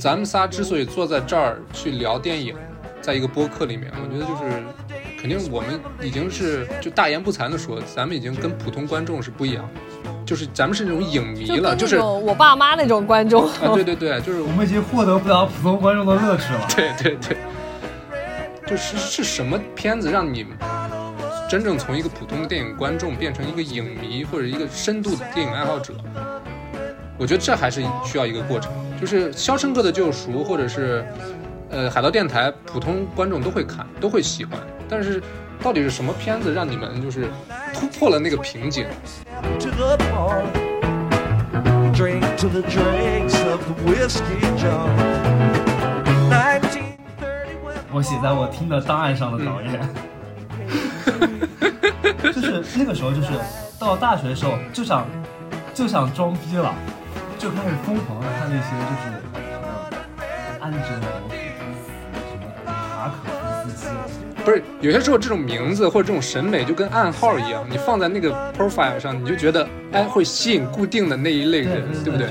咱们仨之所以坐在这儿去聊电影，在一个播客里面，我觉得就是肯定我们已经是就大言不惭的说，咱们已经跟普通观众是不一样的，就是咱们是那种影迷了，就是啊，我爸妈那种观众。啊对对对，就是我们已经获得不了普通观众的乐趣了。对对对，就是是什么片子让你真正从一个普通的电影观众变成一个影迷或者一个深度的电影爱好者？我觉得这还是需要一个过程。就是《肖申克的救赎》或者是呃《海盗电台》，普通观众都会看，都会喜欢。但是到底是什么片子让你们就是突破了那个瓶颈？我写在我听的档案上的导演，就是那个时候，就是到大学的时候就想就想装逼了。就开始疯狂的看那些就是什么安哲不是有些时候这种名字或者这种审美就跟暗号一样，你放在那个 profile 上，你就觉得哎会吸引固定的那一类人，对不对？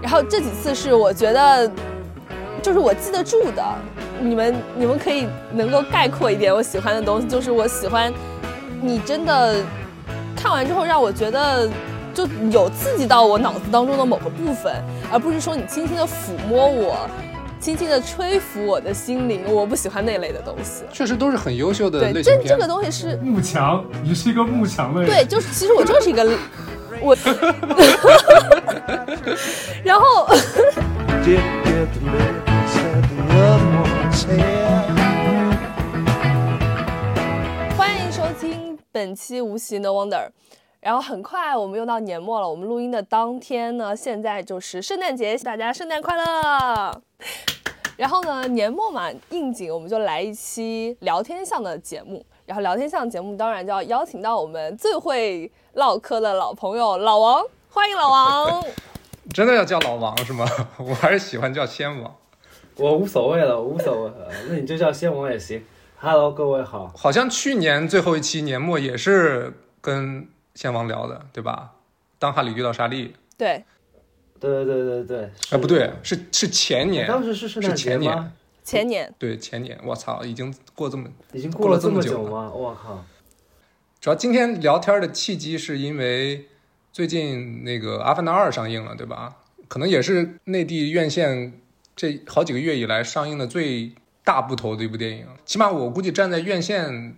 然后这几次是我觉得就是我记得住的。你们你们可以能够概括一点我喜欢的东西，就是我喜欢你真的看完之后让我觉得就有刺激到我脑子当中的某个部分，而不是说你轻轻的抚摸我，轻轻的吹拂我的心灵。我不喜欢那类的东西。确实都是很优秀的对，这这个东西是幕墙，你是一个幕墙的人。对，就是其实我就是一个我 然后。本期无锡 No Wonder。然后很快我们又到年末了，我们录音的当天呢，现在就是圣诞节，大家圣诞快乐。然后呢，年末嘛，应景我们就来一期聊天向的节目。然后聊天向节目当然就要邀请到我们最会唠嗑的老朋友老王，欢迎老王。真的要叫老王是吗？我还是喜欢叫仙王。我无所谓了，无所谓了，那你就叫仙王也行。Hello，各位好。好像去年最后一期年末也是跟先王聊的，对吧？当哈利遇到莎莉。对，对对对对对。哎，不对，是是前年。当时是圣诞节吗？前年。对，前年。我操，已经过这么，已经过了这么久吗？我靠。主要今天聊天的契机是因为最近那个《阿凡达二》上映了，对吧？可能也是内地院线。这好几个月以来上映的最大部头的一部电影，起码我估计站在院线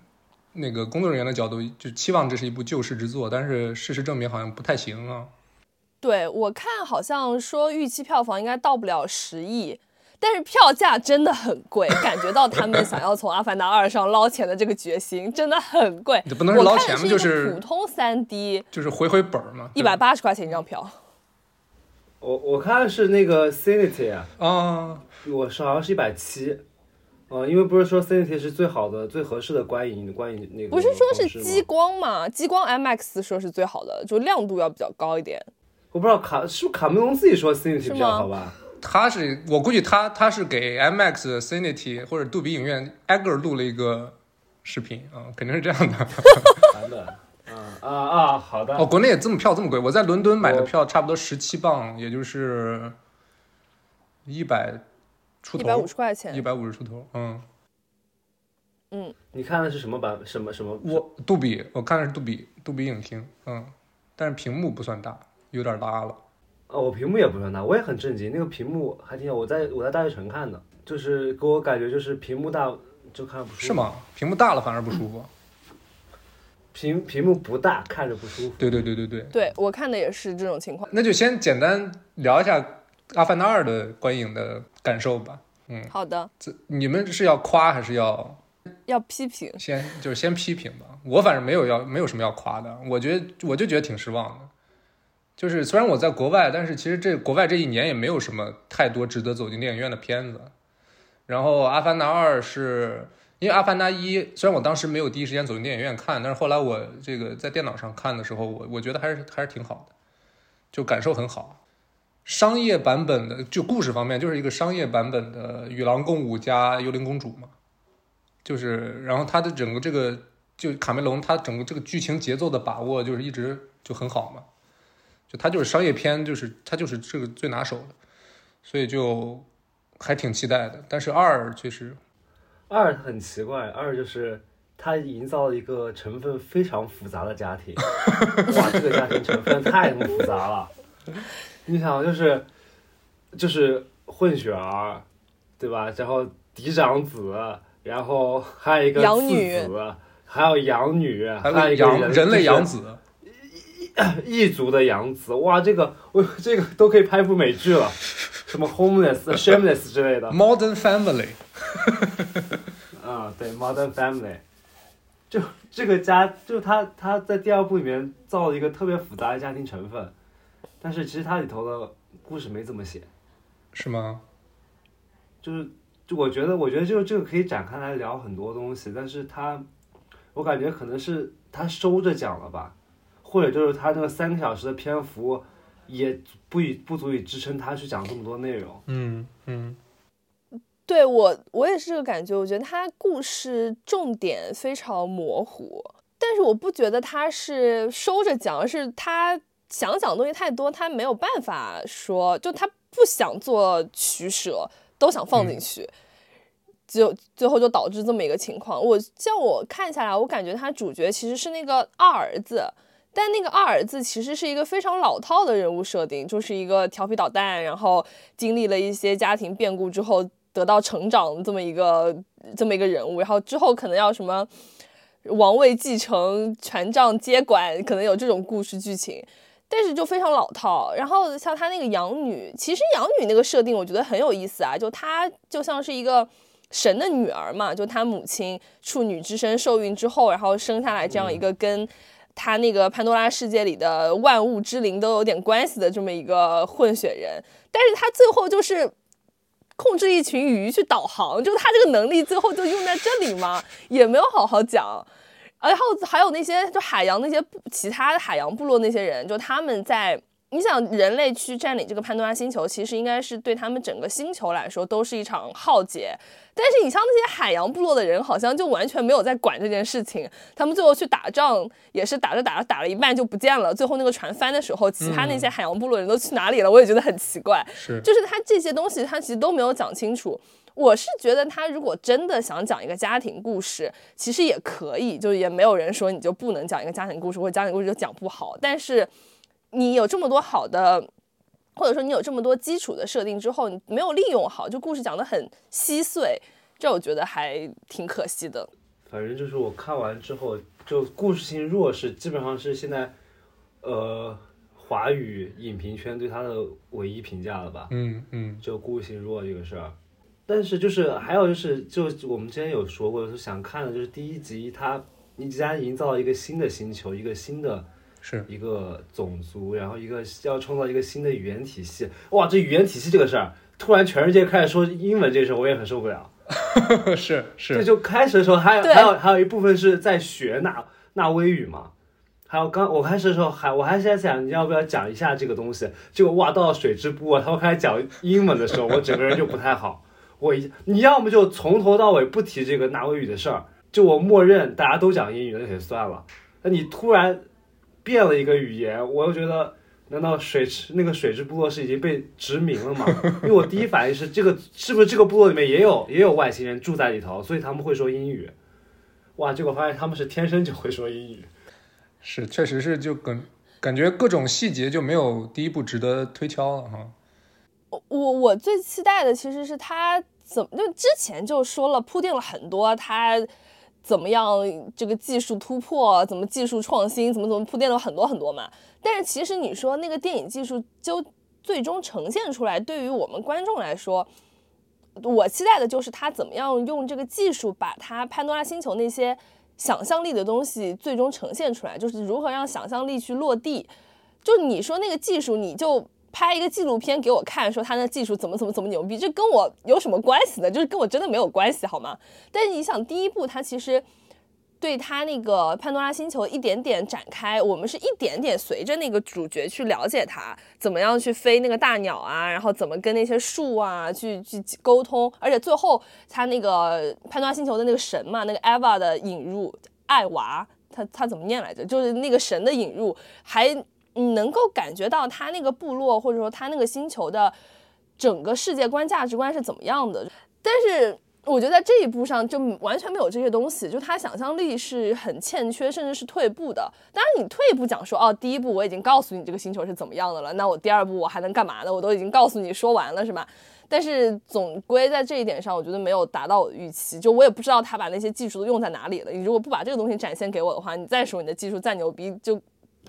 那个工作人员的角度，就期望这是一部救世之作。但是事实证明好像不太行啊。对我看好像说预期票房应该到不了十亿，但是票价真的很贵，感觉到他们想要从《阿凡达二》上捞钱的这个决心真的很贵。不能是捞钱吗？就是普通三 D，就是回回本嘛，一百八十块钱一张票。我我看是那个 Cinity 啊，啊，我是好像是一百七，啊，因为不是说 Cinity 是最好的、最合适的观影观影那个，不是说是激光嘛？激光 MX 说是最好的，就亮度要比较高一点。我不知道卡是不是卡梅隆自己说 Cinity 比较好吧？他是我估计他他是给 MX Cinity 或者杜比影院挨个录了一个视频啊，肯定是这样的。版本。啊啊，好的。哦，国内也这么票这么贵？我在伦敦买的票差不多十七磅，也就是一百出头，一百五十块钱，一百五十出头。嗯嗯，你看的是什么版？什么什么？我杜比，我看的是杜比，杜比影厅。嗯，但是屏幕不算大，有点拉了。哦，我屏幕也不算大，我也很震惊，那个屏幕还挺好。我在我在大悦城看的，就是给我感觉就是屏幕大就看不舒服。是吗？屏幕大了反而不舒服。屏屏幕不大，看着不舒服。对对对对对，对我看的也是这种情况。那就先简单聊一下《阿凡达二》的观影的感受吧。嗯，好的。这你们是要夸还是要要批评？先就是先批评吧。我反正没有要没有什么要夸的。我觉得我就觉得挺失望的。就是虽然我在国外，但是其实这国外这一年也没有什么太多值得走进电影院的片子。然后《阿凡达二》是因为《阿凡达一》，虽然我当时没有第一时间走进电影院看，但是后来我这个在电脑上看的时候，我我觉得还是还是挺好的，就感受很好。商业版本的就故事方面，就是一个商业版本的《与狼共舞》加《幽灵公主》嘛，就是然后它的整个这个就卡梅隆他整个这个剧情节奏的把握就是一直就很好嘛，就他就是商业片，就是他就是这个最拿手的，所以就还挺期待的。但是二确实二很奇怪，二就是它营造了一个成分非常复杂的家庭，哇，这个家庭成分太复杂了。你想，就是就是混血儿，对吧？然后嫡长子，然后还有一个次养女子，还有养女，还还有一个人有养人类养子。子，异族的养子，哇，这个我这个都可以拍部美剧了，什么 Homeless、Shameless 之类的。Modern Family，啊，对，Modern Family，就这个家，就他他在第二部里面造了一个特别复杂的家庭成分，但是其实它里头的故事没怎么写，是吗？就是就我觉得我觉得就这个可以展开来聊很多东西，但是他我感觉可能是他收着讲了吧，或者就是他那个三个小时的篇幅也不以不足以支撑他去讲这么多内容。嗯嗯对我，我也是这个感觉。我觉得他故事重点非常模糊，但是我不觉得他是收着讲，而是他想讲的东西太多，他没有办法说，就他不想做取舍，都想放进去，就最后就导致这么一个情况。我像我看下来，我感觉他主角其实是那个二儿子。但那个二儿子其实是一个非常老套的人物设定，就是一个调皮捣蛋，然后经历了一些家庭变故之后得到成长这么一个这么一个人物，然后之后可能要什么王位继承、权杖接管，可能有这种故事剧情，但是就非常老套。然后像他那个养女，其实养女那个设定我觉得很有意思啊，就她就像是一个神的女儿嘛，就她母亲处女之身受孕之后，然后生下来这样一个跟。她那个潘多拉世界里的万物之灵都有点关系的这么一个混血人，但是她最后就是控制一群鱼去导航，就是他这个能力最后就用在这里嘛，也没有好好讲。然后还有那些就海洋那些其他的海洋部落那些人，就他们在你想人类去占领这个潘多拉星球，其实应该是对他们整个星球来说都是一场浩劫。但是你像那些海洋部落的人，好像就完全没有在管这件事情。他们最后去打仗，也是打着打着打了一半就不见了。最后那个船翻的时候，其他那些海洋部落人都去哪里了？我也觉得很奇怪。是就是他这些东西，他其实都没有讲清楚。我是觉得他如果真的想讲一个家庭故事，其实也可以，就也没有人说你就不能讲一个家庭故事，或者家庭故事就讲不好。但是你有这么多好的。或者说你有这么多基础的设定之后，你没有利用好，就故事讲得很稀碎，这我觉得还挺可惜的。反正就是我看完之后，就故事性弱是基本上是现在，呃，华语影评圈对他的唯一评价了吧？嗯嗯就故事性弱这个事儿。但是就是还有就是，就我们之前有说过，就是想看的就是第一集，它你既然营造了一个新的星球，一个新的是一个种族，然后一个要创造一个新的语言体系，哇，这语言体系这个事儿，突然全世界开始说英文这事儿，我也很受不了。是是这是，就开始的时候还有还有还有一部分是在学纳纳威语嘛，还有刚我开始的时候还我还是在想你要不要讲一下这个东西，结果哇到了水之部啊，他们开始讲英文的时候，我整个人就不太好。我一你要么就从头到尾不提这个纳威语的事儿，就我默认大家都讲英语，那也算了。那你突然变了一个语言，我又觉得。难道水池那个水之部落是已经被殖民了吗？因为我第一反应是这个是不是这个部落里面也有也有外星人住在里头，所以他们会说英语。哇，结果发现他们是天生就会说英语。是，确实是就感感觉各种细节就没有第一部值得推敲了哈。我我最期待的其实是他怎么，就之前就说了铺垫了很多他怎么样这个技术突破，怎么技术创新，怎么怎么铺垫了很多很多嘛。但是其实你说那个电影技术就最终呈现出来，对于我们观众来说，我期待的就是他怎么样用这个技术把他潘多拉星球那些想象力的东西最终呈现出来，就是如何让想象力去落地。就你说那个技术，你就拍一个纪录片给我看，说他那技术怎么怎么怎么牛逼，这跟我有什么关系呢？就是跟我真的没有关系，好吗？但是你想，第一部他其实对他那个潘多拉星球一点点展开，我们是一点点随着那个主角去了解他怎么样去飞那个大鸟啊，然后怎么跟那些树啊去去沟通，而且最后他那个潘多拉星球的那个神嘛，那个 Eva 的引入，艾娃，他他怎么念来着？就是那个神的引入，还。你能够感觉到他那个部落或者说他那个星球的整个世界观、价值观是怎么样的？但是我觉得在这一步上就完全没有这些东西，就他想象力是很欠缺，甚至是退步的。当然，你退一步讲说，哦，第一步我已经告诉你这个星球是怎么样的了，那我第二步我还能干嘛呢？我都已经告诉你说完了，是吧？但是总归在这一点上，我觉得没有达到我的预期。就我也不知道他把那些技术都用在哪里了。你如果不把这个东西展现给我的话，你再说你的技术再牛逼，就。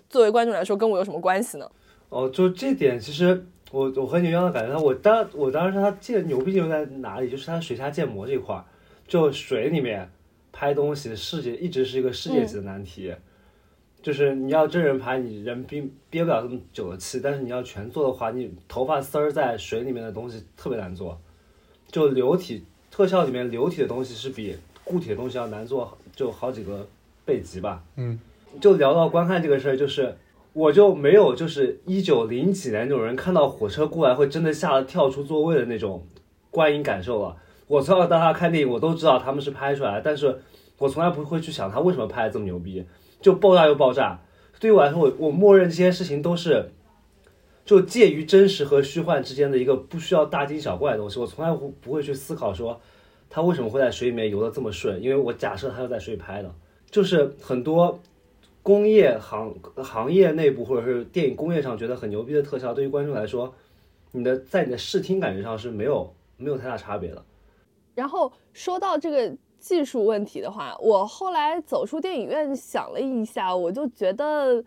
作为观众来说，跟我有什么关系呢？哦，就这点，其实我我和你一样的感觉。我当我当时他建牛逼牛在哪里？就是他水下建模这块儿，就水里面拍东西，世界一直是一个世界级的难题。就是你要真人拍，你人憋憋不了这么久的气，但是你要全做的话，你头发丝儿在水里面的东西特别难做。就流体特效里面流体的东西是比固体的东西要难做，就好几个倍级吧。嗯。就聊到观看这个事儿，就是我就没有就是一九零几年那种人看到火车过来会真的吓得跳出座位的那种观影感受了。我从小到大看电影，我都知道他们是拍出来，但是我从来不会去想他为什么拍的这么牛逼，就爆炸又爆炸。对于我来说，我我默认这些事情都是 就介于真实和虚幻之间的一个不需要大惊小怪的东西。我从来不不会去思考说他为什么会在水里面游得这么顺，因为我假设他是在水里拍的，就是很多。工业行行业内部或者是电影工业上觉得很牛逼的特效，对于观众来说，你的在你的视听感觉上是没有没有太大差别的。然后说到这个技术问题的话，我后来走出电影院想了一下，我就觉得，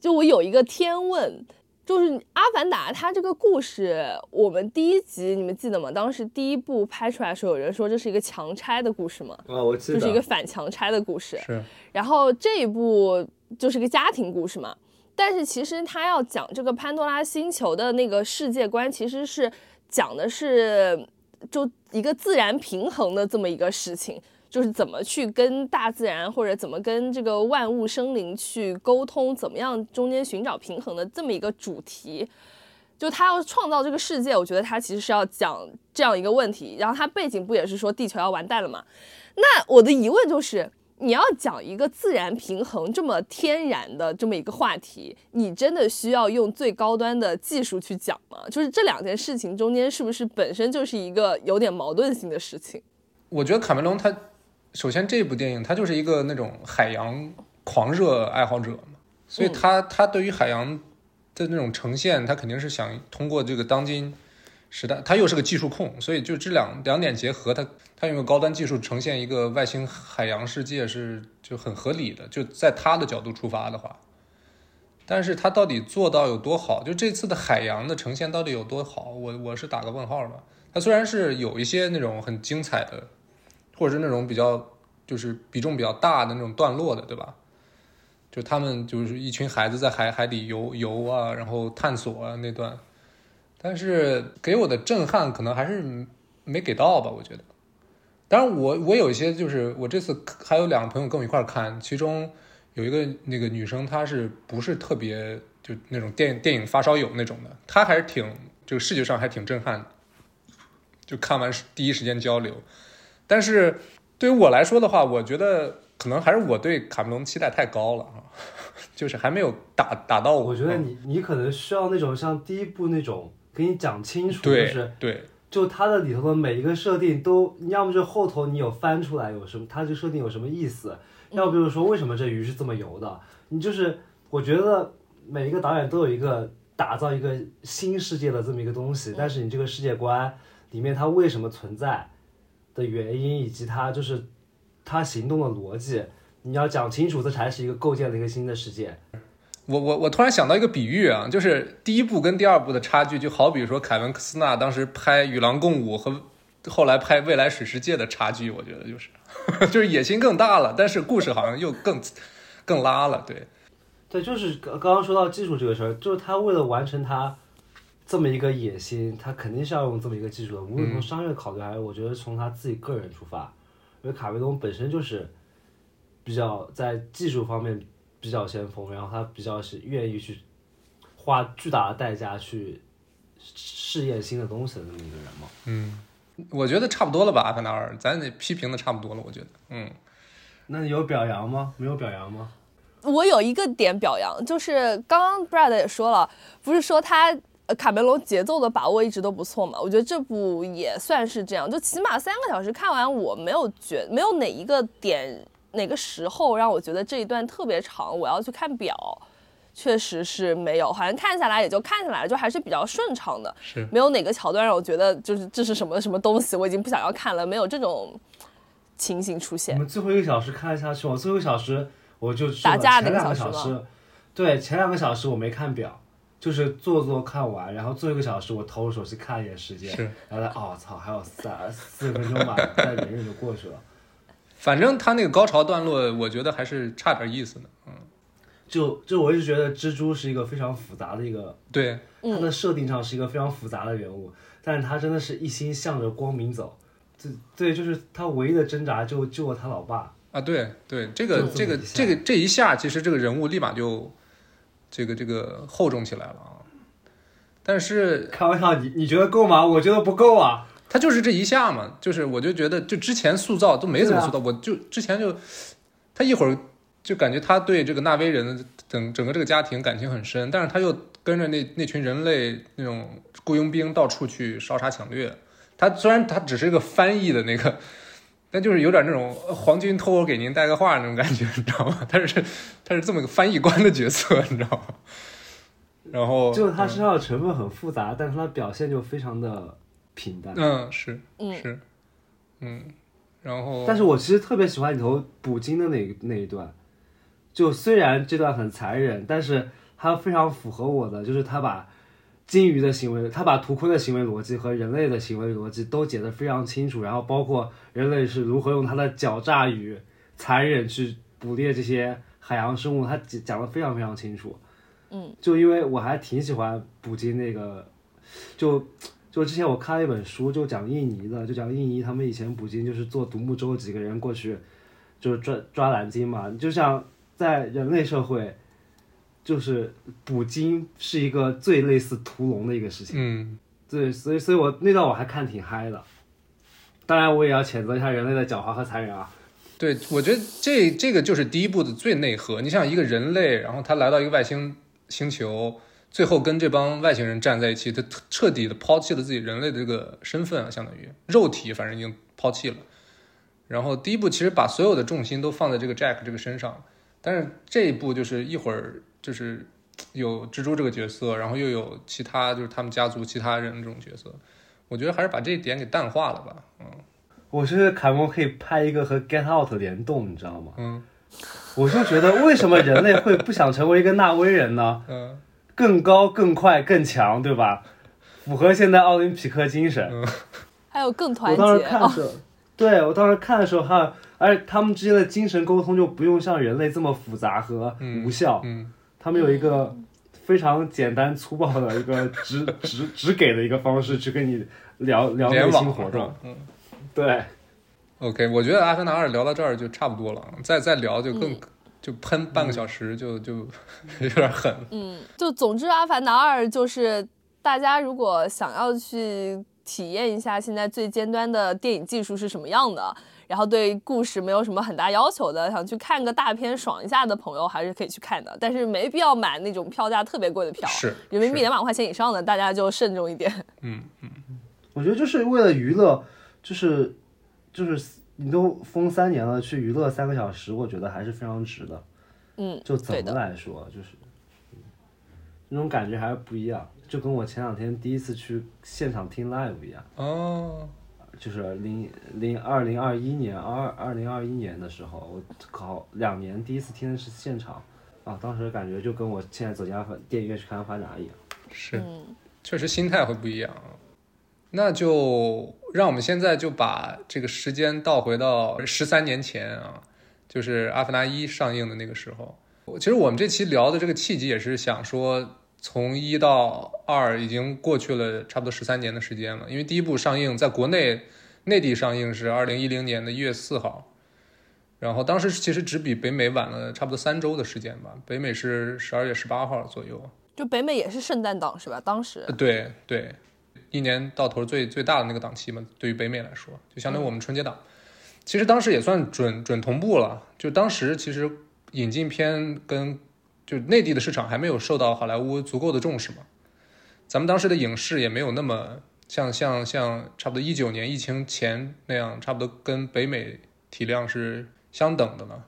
就我有一个天问。就是《阿凡达》，它这个故事，我们第一集你们记得吗？当时第一部拍出来的时候，有人说这是一个强拆的故事嘛？啊，我记得，就是一个反强拆的故事。是。然后这一部就是个家庭故事嘛？但是其实他要讲这个潘多拉星球的那个世界观，其实是讲的是就一个自然平衡的这么一个事情。就是怎么去跟大自然，或者怎么跟这个万物生灵去沟通，怎么样中间寻找平衡的这么一个主题。就他要创造这个世界，我觉得他其实是要讲这样一个问题。然后他背景不也是说地球要完蛋了吗？那我的疑问就是，你要讲一个自然平衡这么天然的这么一个话题，你真的需要用最高端的技术去讲吗？就是这两件事情中间是不是本身就是一个有点矛盾性的事情？我觉得卡梅隆他。首先，这部电影它就是一个那种海洋狂热爱好者嘛，所以他他对于海洋的那种呈现，他肯定是想通过这个当今时代，他又是个技术控，所以就这两两点结合，他他用高端技术呈现一个外星海洋世界是就很合理的，就在他的角度出发的话，但是他到底做到有多好？就这次的海洋的呈现到底有多好？我我是打个问号吧。他虽然是有一些那种很精彩的。或者是那种比较就是比重比较大的那种段落的，对吧？就他们就是一群孩子在海海底游游啊，然后探索啊那段，但是给我的震撼可能还是没给到吧，我觉得。当然，我我有一些就是我这次还有两个朋友跟我一块看，其中有一个那个女生，她是不是特别就那种电电影发烧友那种的，她还是挺这个视觉上还挺震撼的，就看完第一时间交流。但是对于我来说的话，我觉得可能还是我对卡梅隆期待太高了啊，就是还没有打打到我。我觉得你你可能需要那种像第一部那种给你讲清楚，就是对，就它的里头的每一个设定都，要么就后头你有翻出来有什么，它这设定有什么意思，要不就是说为什么这鱼是这么游的，你就是我觉得每一个导演都有一个打造一个新世界的这么一个东西，但是你这个世界观里面它为什么存在？的原因以及他就是他行动的逻辑，你要讲清楚，这才是一个构建了一个新的世界。我我我突然想到一个比喻啊，就是第一部跟第二部的差距，就好比说凯文·科斯纳当时拍《与狼共舞》和后来拍《未来水世界》的差距，我觉得就是 就是野心更大了，但是故事好像又更更拉了。对，对，就是刚刚刚说到技术这个事儿，就是他为了完成他这么一个野心，他肯定是要用这么一个技术的，无论从嗯商业考虑还是我觉得从他自己个人出发，因为卡梅隆本身就是比较在技术方面比较先锋，然后他比较是愿意去花巨大的代价去试验新的东西的那么一个人嘛。嗯，我觉得差不多了吧，《阿凡达二》，咱得批评的差不多了，我觉得，嗯，那你有表扬吗？没有表扬吗？我有一个点表扬，就是刚刚 Brad 也说了，不是说他呃卡梅隆节奏的把握一直都不错嘛？我觉得这部也算是这样，就起码三个小时看完，我没有觉没有哪一个点哪个时候让我觉得这一段特别长，我要去看表。确实是没有，好像看下来也就看下来了，就还是比较顺畅的，是没有哪个桥段让我觉得就是这是什么什么东西，我已经不想要看了，没有这种情形出现我现。们最后一个小时看下去，我最后一个小时我就打架那个小时，对，前两个小时我没看表，就是做做看完，然后做一个小时我掏出手机看一眼时间，然后再哦操，还有三四分钟吧，再忍忍就过去了。反正他那个高潮段落，我觉得还是差点意思呢，嗯，就就我一直觉得蜘蛛是一个非常复杂的一个，对，嗯它的设定上是一个非常复杂的人物，但是他真的是一心向着光明走，对对，就是他唯一的挣扎就救了他老爸。啊，对对，这个就这个这个这一下，其实这个人物立马就这个这个厚重起来了啊。但是开玩笑，你你觉得够吗？我觉得不够啊。他就是这一下嘛，就是我就觉得就之前塑造都没怎么塑造，我就之前就他一会儿就感觉他对这个纳威人的整整个这个家庭感情很深，但是他又跟着那那群人类那种雇佣兵到处去烧杀抢掠。他虽然他只是一个翻译的那个，但就是有点那种呃皇军托我给您带个话那种感觉，你知道吗？他是他是这么个翻译官的角色，你知道吗？然后就他身上的成分很复杂，但是他表现就非常的平淡。嗯是嗯是嗯，然后但是我其实特别喜欢里头捕鲸的那那一段，就虽然这段很残忍，但是它非常符合我的，就是他把鲸鱼的行为，他把图鲲的行为逻辑和人类的行为逻辑都解得非常清楚，然后包括人类是如何用他的狡诈与残忍去捕猎这些海洋生物，他讲讲得非常非常清楚。嗯，就因为我还挺喜欢捕鲸那个，就就之前我看了一本书，就讲印尼的，就讲印尼他们以前捕鲸就是坐独木舟几个人过去，就是抓抓蓝鲸嘛，就像在人类社会，就是捕鲸是一个最类似屠龙的一个事情。嗯对，所以所以我那段我还看挺嗨的。当然，我也要谴责一下人类的狡猾和残忍啊。对，我觉得这这个就是第一部的最内核。你想一个人类，然后他来到一个外星星球，最后跟这帮外星人站在一起，他彻彻底的抛弃了自己人类的这个身份啊，相当于肉体，反正已经抛弃了。然后第一部其实把所有的重心都放在这个 Jack 这个身上，但是这一部就是一会儿就是有蜘蛛这个角色，然后又有其他就是他们家族其他人这种角色，我觉得还是把这一点给淡化了吧。嗯我是凯蒙可以拍一个和 Get Out 联动，你知道吗？嗯我就觉得为什么人类会不想成为一个纳威人呢？嗯更高、更快、更强，对吧？符合现在奥林匹克精神。还有更团结我当时看的时候，对我当时看的时候，还有，而且他们之间的精神沟通就不用像人类这么复杂和嗯无效，嗯他们有一个非常简单粗暴的一个只只只给的一个方式去跟你聊聊内心活动是吧。？嗯。对，OK，我觉得《阿凡达二》聊到这儿就差不多了，再再聊就更、嗯就喷半个小时就就 有点狠。嗯，就总之，《阿凡达二》就是大家如果想要去体验一下现在最尖端的电影技术是什么样的，然后对故事没有什么很大要求的，想去看个大片爽一下的朋友，还是可以去看的。但是没必要买那种票价特别贵的票，是人民币两百块钱以上的，大家就慎重一点。嗯嗯，我觉得就是为了娱乐，就是就是你都封三年了，去娱乐三个小时，我觉得还是非常值的。嗯，就怎么对的来说，就是嗯那种感觉还是不一样，就跟我前两天第一次去现场听 live 一样，哦，就是零零二零二一年二二零二一年的时候，我考两年第一次听的是现场，啊，当时感觉就跟我现在走进阿凡电影院去看《阿凡达》一样。是，嗯，确实心态会不一样。那就让我们现在就把这个时间倒回到十三年前啊，就是《阿凡达一》上映的那个时候。其实我们这期聊的这个契机也是想说，从一到二已经过去了差不多十三年的时间了。因为第一部上映在国内内地上映是二零一零年的一月四号，然后当时其实只比北美晚了差不多三周的时间吧，北美是十二月十八号左右。就北美也是圣诞档是吧？当时呃对对，一年到头最最大的那个档期嘛，对于北美来说，就相当于我们春节档。其实当时也算准准同步了，就当时其实引进片跟就内地的市场还没有受到好莱坞足够的重视嘛，咱们当时的影视也没有那么像像像差不多一九年疫情前那样，差不多跟北美体量是相等的了。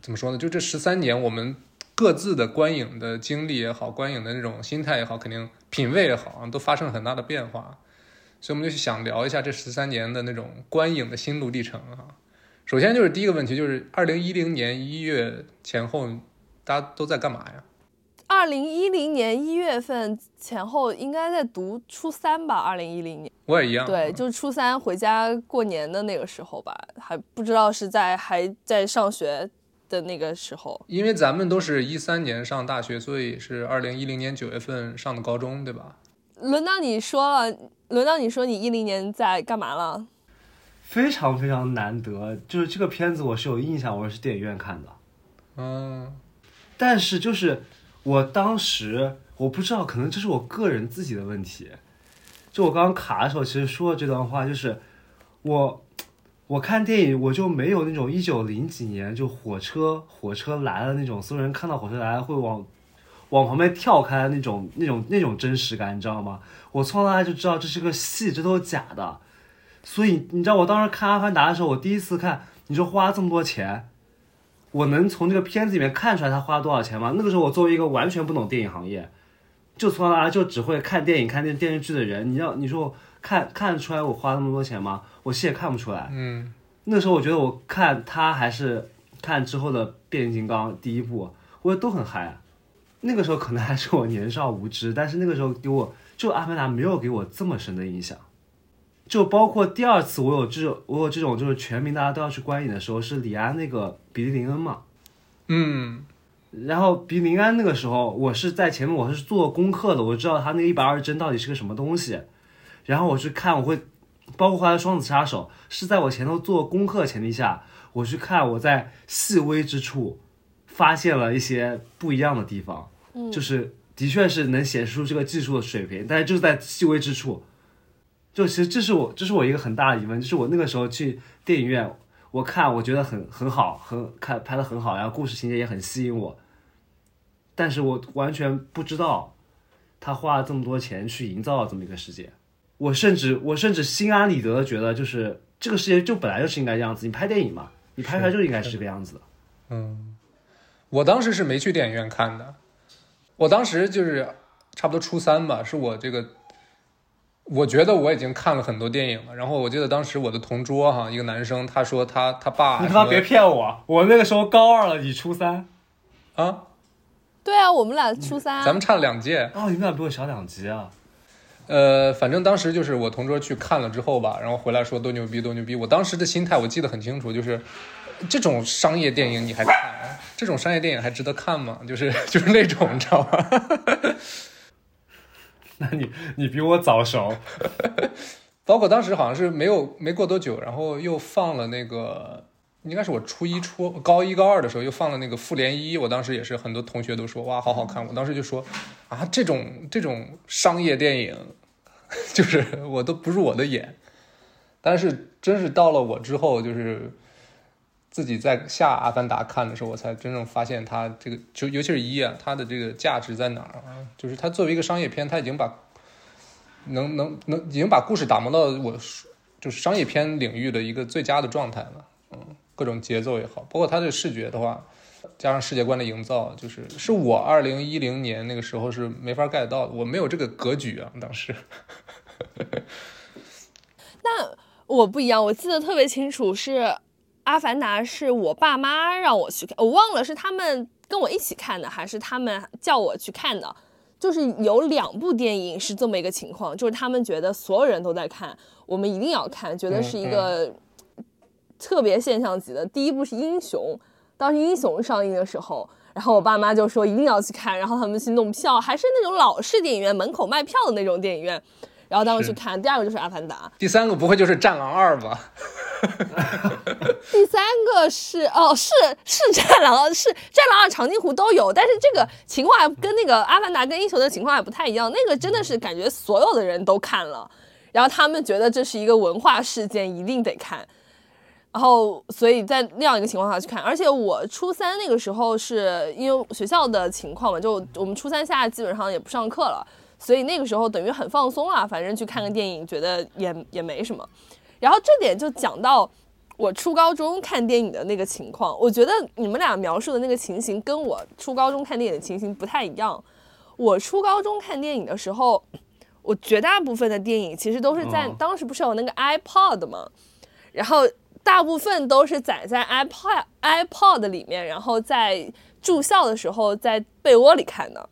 怎么说呢？就这十三年，我们各自的观影的经历也好，观影的那种心态也好，肯定品味也好，都发生了很大的变化。所以我们就想聊一下这十三年的那种观影的心路历程啊。首先就是第一个问题，就是二零一零年一月前后，大家都在干嘛呀？二零一零年一月份前后应该在读初三吧？二零一零年，我也一样。对，就是初三回家过年的那个时候吧，还不知道是在还在上学的那个时候。因为咱们都是一三年上大学，所以是二零一零年九月份上的高中，对吧？轮到你说了，轮到你说你一零年在干嘛了？非常非常难得，就是这个片子我是有印象，我是电影院看的，嗯，但是就是我当时我不知道，可能这是我个人自己的问题。就我刚刚卡的时候，其实说的这段话就是我我看电影我就没有那种一九零几年就火车火车来了那种，所有人看到火车来了会往往旁边跳开的那种那种那种真实感，你知道吗？我从来就知道这是个戏，这都是假的。所以你知道我当时看《阿凡达》的时候，我第一次看，你说花这么多钱，我能从这个片子里面看出来他花了多少钱吗？那个时候我作为一个完全不懂电影行业，就从来就只会看电影、看电电视剧的人，你要你说我看看得出来我花那么多钱吗？我其实也看不出来。嗯，那时候我觉得我看他还是看之后的《变形金刚》第一部，我觉得都很嗨。那个时候可能还是我年少无知，但是那个时候给我就《阿凡达》没有给我这么深的影响。就包括第二次我有这种我有这种就是全民大家都要去观影的时候，是李安那个比利林恩嘛。嗯，然后比利林恩那个时候，我是在前面我是做功课的，我知道他那个一百二十帧到底是个什么东西，然后我去看，我会包括后来双子杀手是在我前头做功课前提下，我去看我在细微之处发现了一些不一样的地方，嗯就是的确是能显示出这个技术的水平，但是就是在细微之处。就其实这是我这是我一个很大的疑问，就是我那个时候去电影院，我看我觉得很很好，很看拍的很好，然后故事情节也很吸引我，但是我完全不知道他花了这么多钱去营造了这么一个世界，我甚至我甚至心安理得的觉得，就是这个世界就本来就是应该这样子，你拍电影嘛，你拍出来就应该是这个样子的。我当时是没去电影院看的，我当时就是差不多初三吧，是我这个，我觉得我已经看了很多电影了。然后我记得当时我的同桌哈，一个男生，他说他他爸你他妈别骗我，我那个时候高二了，你初三。啊，对啊，我们俩初三，咱们差了两届。哦，你们俩比我小两级啊！呃，反正当时就是我同桌去看了之后吧，然后回来说多牛逼多牛逼。我当时的心态我记得很清楚，就是这种商业电影你还看？这种商业电影还值得看吗？就是就是那种，你知道吗？那你你比我早熟。包括当时好像是没有没过多久，然后又放了那个，应该是我初一初高一高二的时候又放了那个《复联一》，我当时也是很多同学都说哇好好看，我当时就说啊这种这种商业电影，就是我都不入我的眼。但是真是到了我之后，就是自己在下《阿凡达》看的时候，我才真正发现它这个就尤其是一啊，它的这个价值在哪儿？就是它作为一个商业片，它已经把能能能已经把故事打磨到我就是商业片领域的一个最佳的状态了。嗯，各种节奏也好，包括它的视觉的话，加上世界观的营造，就是是我二零一零年那个时候是没法 get 到的，我没有这个格局啊，当时。那我不一样，我记得特别清楚，是《阿凡达》是我爸妈让我去看，我忘了是他们跟我一起看的，还是他们叫我去看的。就是有两部电影是这么一个情况，就是他们觉得所有人都在看，我们一定要看，觉得是一个特别现象级的。第一部是《英雄》，当时《英雄》上映的时候，然后我爸妈就说一定要去看，然后他们去弄票，还是那种老式电影院门口卖票的那种电影院，然后当时去看。第二个就是《阿凡达》，第三个不会就是《战狼二》吧？第三个是哦，是是《战狼》，是《战狼二》长津湖都有，但是这个情况还跟那个《阿凡达》跟《英雄》的情况还不太一样。那个真的是感觉所有的人都看了，然后他们觉得这是一个文化事件，一定得看。然后，所以在那样一个情况下去看，而且我初三那个时候是因为学校的情况嘛，就我们初三下基本上也不上课了，所以那个时候等于很放松啊，反正去看个电影，觉得也也没什么。然后这点就讲到我初高中看电影的那个情况，我觉得你们俩描述的那个情形跟我初高中看电影的情形不太一样。我初高中看电影的时候，我绝大部分的电影其实都是在当时不是有那个 iPod 吗？然后。大部分都是载在 iPod iPod 里面，然后在住校的时候在被窝里看的，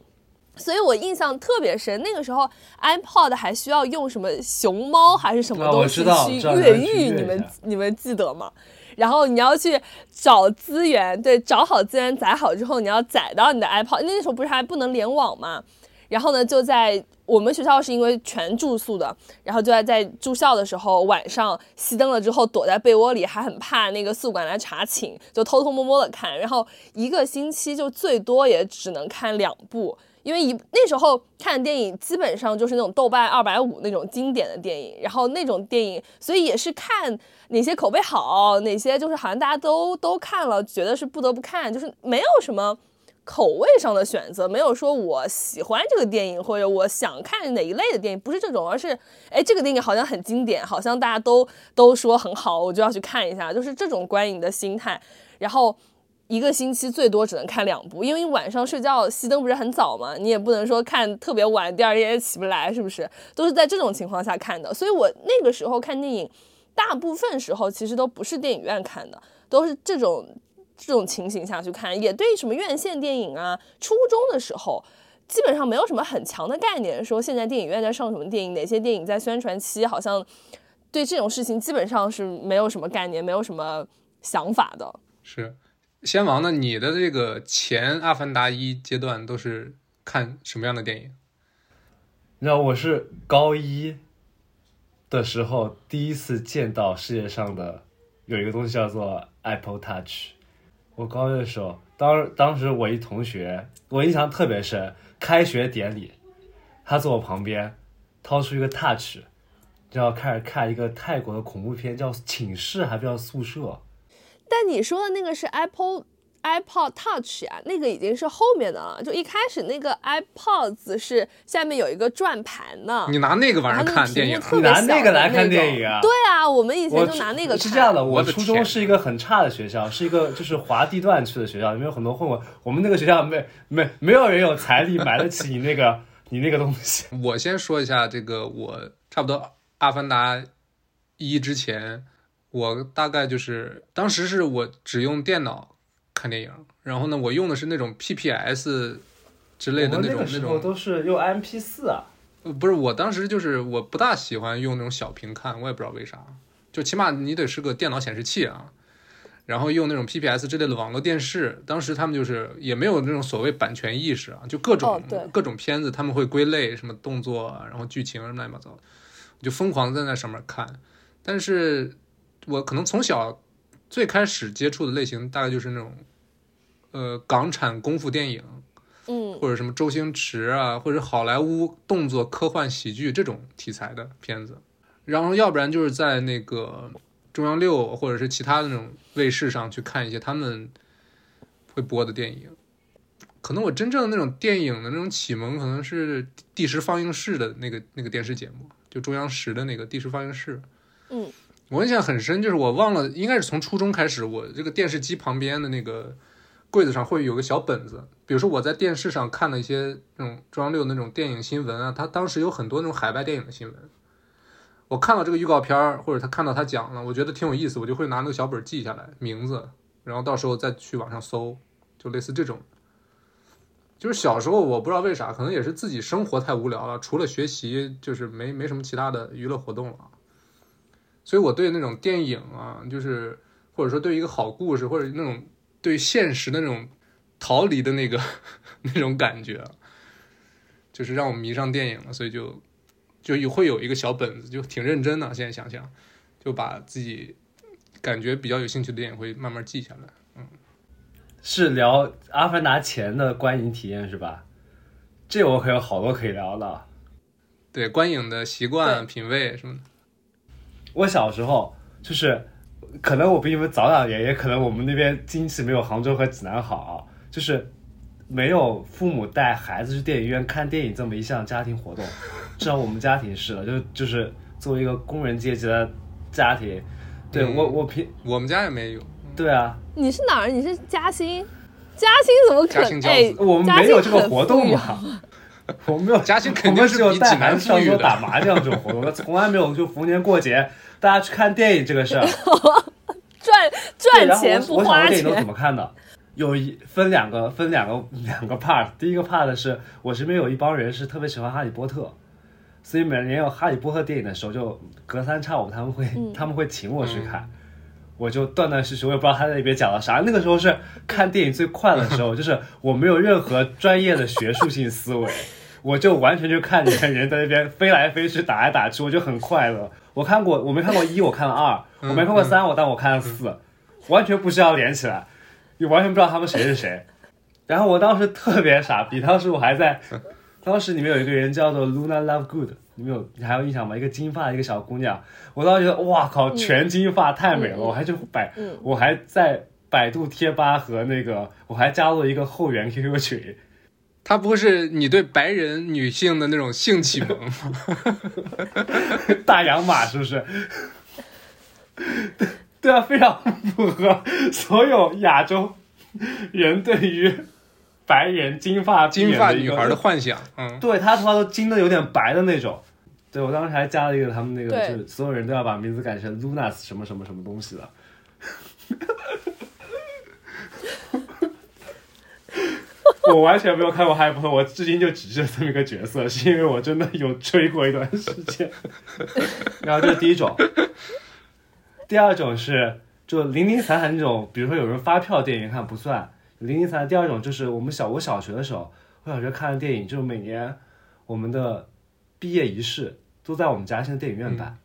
所以我印象特别深。那个时候 iPod 还需要用什么熊猫还是什么东西去越狱，你们你们记得吗？然后你要去找资源，对，找好资源载好之后，你要载到你的 iPod。那时候不是还不能联网吗？然后呢，就在我们学校是因为全住宿的，然后就在在住校的时候，晚上熄灯了之后，躲在被窝里，还很怕那个宿管来查寝，就偷偷摸摸的看。然后一个星期就最多也只能看两部，因为一那时候看电影基本上就是那种豆瓣二百五那种经典的电影，然后那种电影，所以也是看哪些口碑好，哪些就是好像大家都都看了，觉得是不得不看，就是没有什么。口味上的选择没有说我喜欢这个电影或者我想看哪一类的电影，不是这种，而是哎这个电影好像很经典，好像大家都都说很好，我就要去看一下，就是这种观影的心态。然后一个星期最多只能看两部，因为你晚上睡觉熄灯不是很早嘛，你也不能说看特别晚，第二天也起不来，是不是？都是在这种情况下看的。所以我那个时候看电影，大部分时候其实都不是电影院看的，都是这种。这种情形下去看，也对什么院线电影啊，初中的时候基本上没有什么很强的概念，说现在电影院在上什么电影，哪些电影在宣传期，好像对这种事情基本上是没有什么概念，没有什么想法的。是，先王呢？你的这个前《阿凡达一》阶段都是看什么样的电影？你知道我是高一的时候第一次见到世界上的有一个东西叫做 Apple Touch。我高一的时候，当当时我一同学，我印象特别深。开学典礼，他坐我旁边，掏出一个 Touch，就要开始看一个泰国的恐怖片，叫《寝室》还是叫《宿舍》？但你说的那个是 Apple。iPod Touch 呀，那个已经是后面的了。就一开始那个 iPods 是下面有一个转盘的。你拿那个玩意儿看电影？你拿那个来看电影啊？对啊，我们以前就拿那个看。是这样的，我初中是一个很差的学校，是一个就是划地段去的学校，里面有很多混混。我们那个学校没没没有人有财力买得起你那个你那个东西。我先说一下这个，我差不多《阿凡达一》之前，我大概就是当时是我只用电脑。看电影，然后呢，我用的是那种 PPS 之类的那种那种，都是用 MP 四啊。呃，不是，我当时就是我不大喜欢用那种小屏看，我也不知道为啥，就起码你得是个电脑显示器啊。然后用那种 PPS 之类的网络电视，当时他们就是也没有那种所谓版权意识啊，就各种各种片子他们会归类什么动作，然后剧情什么乱七八糟，我就疯狂在那上面看。但是我可能从小最开始接触的类型大概就是那种。呃，港产功夫电影，嗯，或者什么周星驰啊，或者好莱坞动作科幻喜剧这种题材的片子，然后要不然就是在那个中央六或者是其他的那种卫视上去看一些他们会播的电影。可能我真正的那种电影的那种启蒙，可能是第十放映室的那个那个电视节目，就中央十的那个第十放映室。嗯，我印象很深，就是我忘了，应该是从初中开始，我这个电视机旁边的那个。柜子上会有个小本子，比如说我在电视上看了一些那种中央六那种电影新闻啊，他当时有很多那种海外电影的新闻，我看到这个预告片儿，或者他看到他讲了，我觉得挺有意思，我就会拿那个小本记下来名字，然后到时候再去网上搜，就类似这种。就是小时候我不知道为啥，可能也是自己生活太无聊了，除了学习就是没没什么其他的娱乐活动了，所以我对那种电影啊，就是或者说对一个好故事或者那种。对现实的那种逃离的那个 那种感觉，就是让我迷上电影了，所以就就有会有一个小本子，就挺认真的。现在想想，就把自己感觉比较有兴趣的电影会慢慢记下来。嗯是聊《阿凡达》前的观影体验是吧？这我可有好多可以聊的。对观影的习惯、品味什么的，我小时候就是，可能我比你们早两年，也可能我们那边经济没有杭州和济南好啊，就是没有父母带孩子去电影院看电影这么一项家庭活动。至少我们家庭是的，就就是作为一个工人阶级的家庭，对、嗯我我平我们家也没有。对啊，你是哪儿？你是嘉兴？嘉兴怎么可嘉兴骄子哎？我们没有这个活动嘛。我们没有，嘉兴肯定是有带比济南孩子上富裕的桌打麻将这种活动，那从来没有就逢年过节大家去看电影这个事儿。赚，赚钱不花电影都怎。么看的？有一分两个分两个两个 part，第一个 part 是我身边有一帮人是特别喜欢哈利波特，所以每年有哈利波特电影的时候，就隔三差五他们会、嗯他们会请我去看。我就断断续续，我也不知道他在里边讲了啥。那个时候是看电影最快的时候，就是我没有任何专业的学术性思维，我就完全就看你看人在那边飞来飞去、打来打去，我就很快乐。我看过，我没看过一，我看了二，我没看过三，我但我看了四，完全不需要连起来，你完全不知道他们谁是谁。然后我当时特别傻逼，当时我还在，当时里面有一个人叫做 Luna Lovegood，你们有你还有印象吗？一个金发的一个小姑娘，我当时觉得哇靠，全金发太美了，我还去百，嗯。我还在百度贴吧和那个我还加入了一个后援 QQ 群，它不会是你对白人女性的那种性启蒙吗？大洋马是不是？对啊，非常符合所有亚洲人对于白人金发金发女孩的幻想，嗯，对他头发都金的有点白的那种。对我当时还加了一个他们那个，就是所有人都要把名字改成 Lunas 什么什么什么东西的。我完全没有看过《哈利波特》，我至今就只知道这么一个角色，是因为我真的有追过一段时间。然后这是第一种，第二种是就零零散散那种，比如说有人发票电影看不算，零零散散。第二种就是我们小我小学的时候，我小学看的电影，就是每年我们的毕业仪式都在我们家乡的电影院办，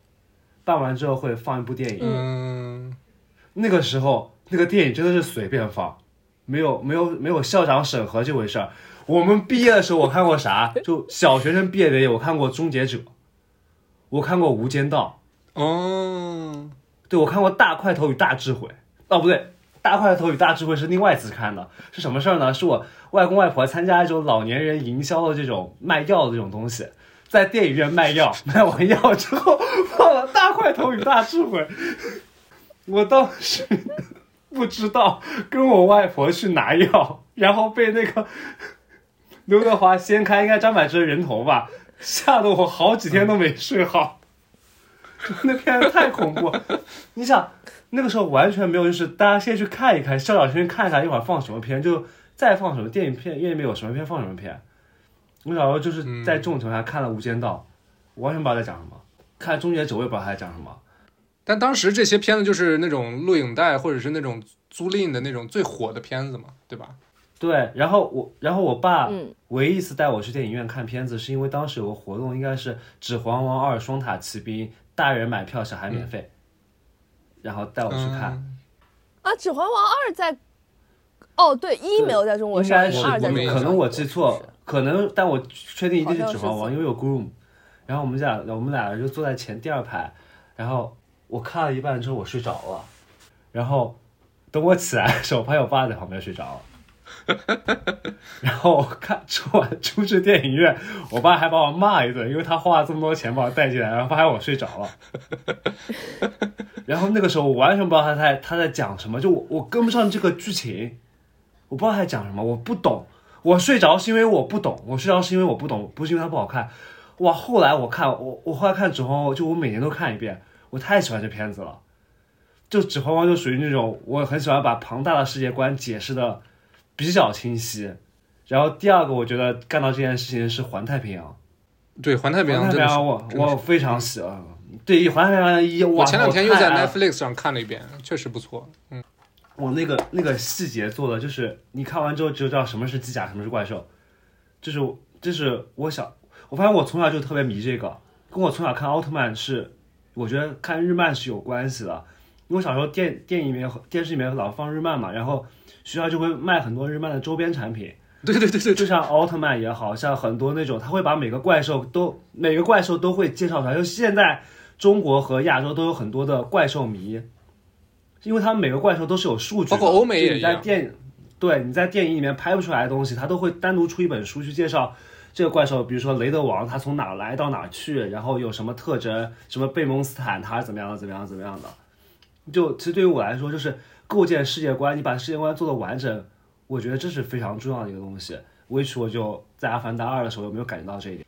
办完之后会放一部电影。嗯，那个时候那个电影真的是随便放，没有没有没有校长审核这回事儿。我们毕业的时候我看过啥？就小学生毕业典礼，我看过《终结者》，我看过《无间道》。哦，对，我看过《大块头与大智慧》。哦，不对，《大块头与大智慧》是另外一次看的。是什么事儿呢？是我外公外婆参加一种老年人营销的这种卖药的这种东西，在电影院卖药，卖完药之后放了《大块头与大智慧》。我当时不知道，跟我外婆去拿药，然后被那个 刘德华掀开，应该张柏芝的人头吧，吓得我好几天都没睡好。那片子太恐怖，你想那个时候完全没有，就是大家先去看一看，校长先看一看一会儿放什么片，就再放什么电影片，院里面有什么片放什么片。我小时候就是在这种情况下看了《无间道》，我完全不知道在讲什么，看《终结者》我也不知道他在讲什么。但当时这些片子就是那种录影带或者是那种租赁的那种最火的片子嘛，对吧？对，然后我，然后我爸嗯唯一一次带我去电影院看片子，是因为当时有个活动，应该是《指环王二：双塔奇兵》，大人买票，小孩免费，然后带我去看。嗯啊，《指环王二》在，哦，对，一没有在中国上映，应该是二在可能我记错，可能但我确定一定是指环王，因为有 groom。然后我们俩我们俩就坐在前第二排，然后我看了一半之后我睡着了，然后等我起来的时候，我发现我爸在旁边睡着了。然后我看出完出去电影院，我爸还把我骂一顿，因为他花了这么多钱把我带进来，然后发现我睡着了。然后那个时候我完全不知道他在他在讲什么，就我我跟不上这个剧情，我不知道他在讲什么，我不懂。我睡着是因为我不懂，我睡着是因为我不懂，不是因为它不好看。哇，后来我看我我后来看《指环王》，就我每年都看一遍，我太喜欢这片子了。就《指环王》就属于那种我很喜欢把庞大的世界观解释的比较清晰。然后第二个，我觉得干到这件事情是《环太平洋》。对，《环太平洋我我非常喜欢。对，《环太平洋一》，我前两天又在 Netflix 上看了一遍，确实不错。嗯，我那个那个细节做的，就是你看完之后就知道什么是机甲，什么是怪兽。就是就是我想，我发现我从小就特别迷这个，跟我从小看奥特曼是，我觉得看日漫是有关系的。因为小时候电电影里面、电视里面老放日漫嘛，然后学校就会卖很多日漫的周边产品。对对对对，就像奥特曼也好像很多那种，他会把每个怪兽都每个怪兽都会介绍出来。就现在中国和亚洲都有很多的怪兽迷，因为他们每个怪兽都是有数据的，包括欧美也你一样在电对你在电影里面拍不出来的东西，他都会单独出一本书去介绍这个怪兽，比如说雷德王他从哪来到哪去，然后有什么特征，什么贝蒙斯坦他是怎么样的怎么样怎么样的。就其实对于我来说，就是构建世界观，你把世界观做的完整，我觉得这是非常重要的一个东西。which 我就在《阿凡达二》的时候有没有感觉到这一点？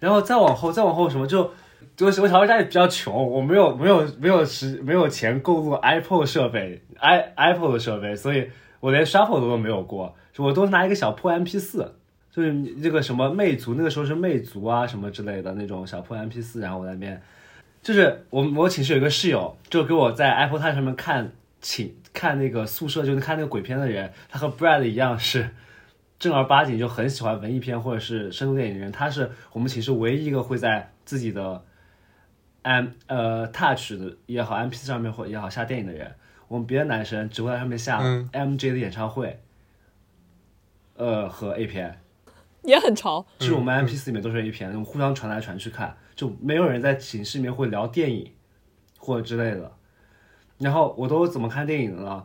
然后再往后，再往后什么就，就是我小时候家里比较穷，我没有没有没有时没有钱购入 Apple 设备，i Apple 的设备，所以我连 Shuffle 都没有过，我都拿一个小破 MP 四，就是那个什么魅族，那个时候是魅族啊什么之类的那种小破 MP 四，然后我在那边，就是我我寝室有一个室友，就给我在 Apple Touch 上面看寝看那个宿舍，就是看那个鬼片的人，他和 Brad 一样是。正儿八经就很喜欢文艺片或者是深度电影的人，他是我们寝室唯一一个会在自己的 M 呃 Touch 的也好，MP 四上面或也好下电影的人。我们别的男生只会在上面下嗯 MJ 的演唱会，呃和 A 片，也很潮。就是我们 MP 四里面都是 A 片，我们互相传来传去看，就没有人在寝室里面会聊电影或者之类的。然后我都怎么看电影的呢？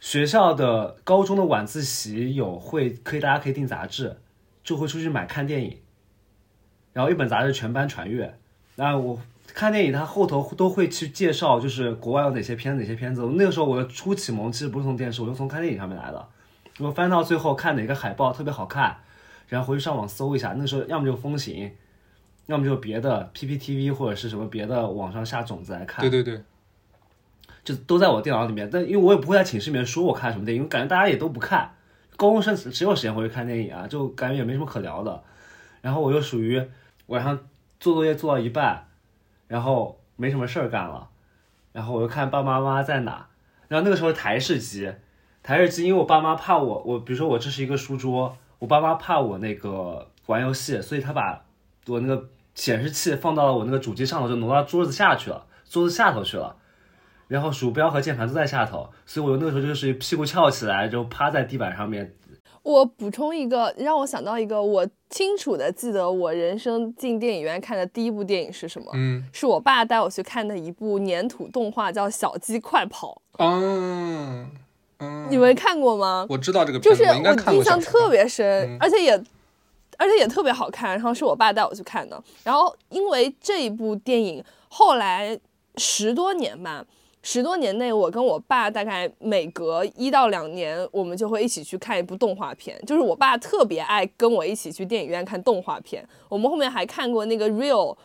学校的高中的晚自习有会可以大家可以订杂志，就会出去买看电影，然后一本杂志全班传阅。那我看电影，它后头都会去介绍，就是国外有哪些片子哪些片子。那个时候我的初启蒙其实不是从电视，我就从看电影上面来的。我翻到最后看哪个海报特别好看，然后回去上网搜一下。那个时候要么就风行，要么就别的 PPTV 或者是什么别的网上下种子来看。对对对，就都在我电脑里面，但因为我也不会在寝室里面说我看什么电影，因为感觉大家也都不看，高中生谁有时间回去看电影啊？就感觉也没什么可聊的。然后我又属于晚上做作业做到一半，然后没什么事儿干了，然后我就看爸爸妈妈在哪。然后那个时候台式机，台式机，因为我爸妈怕我，我比如说我这是一个书桌，我爸妈怕我那个玩游戏，所以他把我那个显示器放到了我那个主机上头，就挪到桌子下去了，桌子下头去了。然后鼠标和键盘都在下头，所以我那个时候就是屁股翘起来，就趴在地板上面。我补充一个，让我想到一个，我清楚的记得我人生进电影院看的第一部电影是什么？嗯是我爸带我去看的一部粘土动画，叫《小鸡快跑嗯嗯》，，你没看过吗？我知道这个片子，就是我印象特别深，嗯而且也而且也特别好看。然后是我爸带我去看的。然后因为这一部电影，后来十多年吧，十多年内，我跟我爸大概每隔一到两年，我们就会一起去看一部动画片。就是我爸特别爱跟我一起去电影院看动画片。我们后面还看过那个 Real。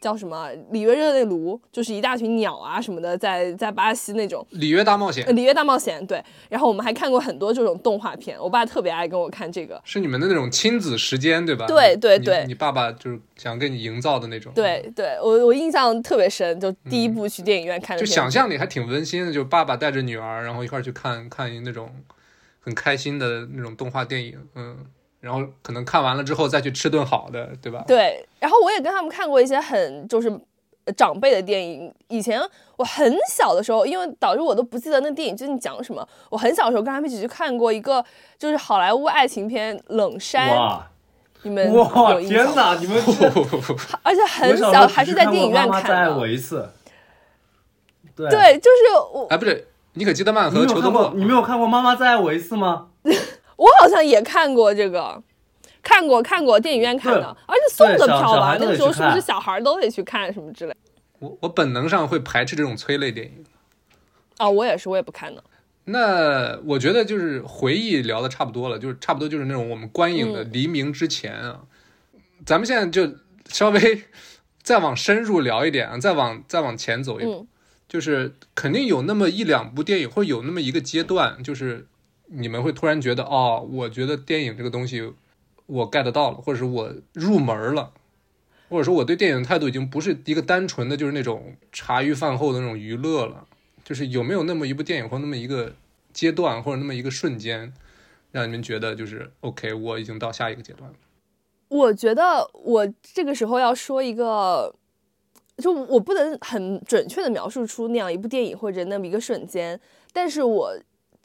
叫什么？里约热内卢，就是一大群鸟啊什么的，在在巴西那种，里约大冒险呃里约大冒险，对。然后我们还看过很多这种动画片，我爸特别爱跟我看这个。是你们的那种亲子时间，对吧？对对对你爸爸就是想给你营造的那种，，对对，我我印象特别深，就第一部去电影院看就想象里还挺温馨的，就爸爸带着女儿，然后一块儿去看看那种很开心的那种动画电影，嗯，然后可能看完了之后再去吃顿好的，对吧？对，然后我也跟他们看过一些很就是呃长辈的电影。以前我很小的时候，因为导致我都不记得那电影究竟讲什么。我很小的时候跟他们一起去看过一个就是好莱坞爱情片《冷山》，哇你们哇？天哪！你们而且很小还是在电影院过妈妈再爱看的。我一次。对，对，就是我哎，不对，尼可基德曼你没有看和裘德洛，你没有看过《妈妈再爱我一次》吗？我好像也看过这个，看过看过电影院看的，而且送的票吧，那个时候是不是小孩都得去看什么之类？我我本能上会排斥这种催泪电影。啊，我也是，我也不看的。那我觉得就是回忆聊的差不多了，就是差不多就是那种我们观影的黎明之前啊，咱们现在就稍微 再往深入聊一点啊，再往再往前走一步，嗯就是肯定有那么一两部电影，或者有那么一个阶段，就是你们会突然觉得，哦，我觉得电影这个东西我 get 到了，或者是我入门了。或者说，我对电影的态度已经不是一个单纯的就是那种茶余饭后的那种娱乐了，就是有没有那么一部电影或那么一个阶段或者那么一个瞬间，让你们觉得就是 OK，我已经到下一个阶段了。我觉得我这个时候要说一个，就我不能很准确的描述出那样一部电影或者那么一个瞬间，但是我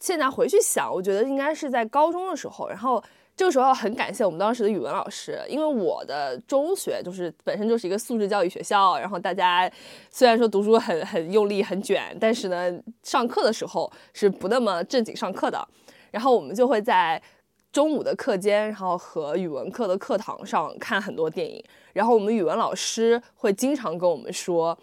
现在回去想，我觉得应该是在高中的时候，然后这个时候很感谢我们当时的语文老师，因为我的中学就是本身就是一个素质教育学校，然后大家虽然说读书很很用力很卷，但是呢，上课的时候是不那么正经上课的，然后我们就会在。中午的课间，然后和语文课的课堂上看很多电影，然后我们语文老师会经常跟我们说。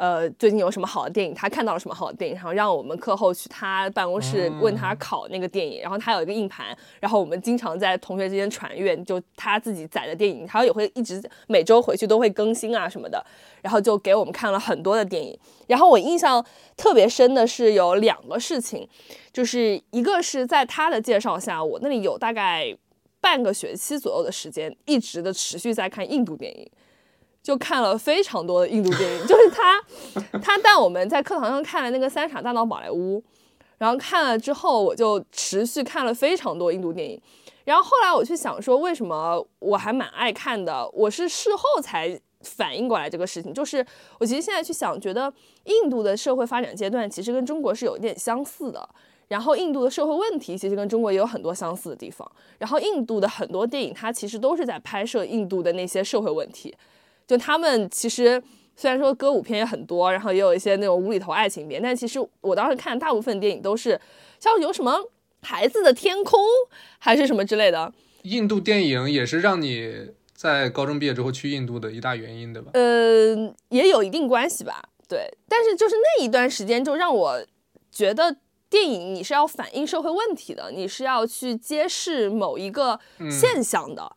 呃，最近有什么好的电影？他看到了什么好的电影，然后让我们课后去他办公室问他考那个电影。然后他有一个硬盘，然后我们经常在同学之间传阅，就他自己载的电影，他也会一直每周回去都会更新啊什么的。然后就给我们看了很多的电影。然后我印象特别深的是有两个事情，就是一个是在他的介绍下，我那里有大概半个学期左右的时间，一直的持续在看印度电影。就看了非常多的印度电影，就是他，他带我们在课堂上看了那个《三傻大闹宝莱坞》，然后看了之后，我就持续看了非常多印度电影。然后后来我去想说，为什么我还蛮爱看的？我是事后才反应过来这个事情，就是我其实现在去想，觉得印度的社会发展阶段其实跟中国是有一点相似的，然后印度的社会问题其实跟中国也有很多相似的地方，然后印度的很多电影它其实都是在拍摄印度的那些社会问题。就他们其实虽然说歌舞片也很多，然后也有一些那种无厘头爱情片，但其实我当时看大部分电影都是像有什么孩子的天空还是什么之类的。印度电影也是让你在高中毕业之后去印度的一大原因，对吧？呃，也有一定关系吧。对，但是就是那一段时间就让我觉得电影你是要反映社会问题的，你是要去揭示某一个现象的。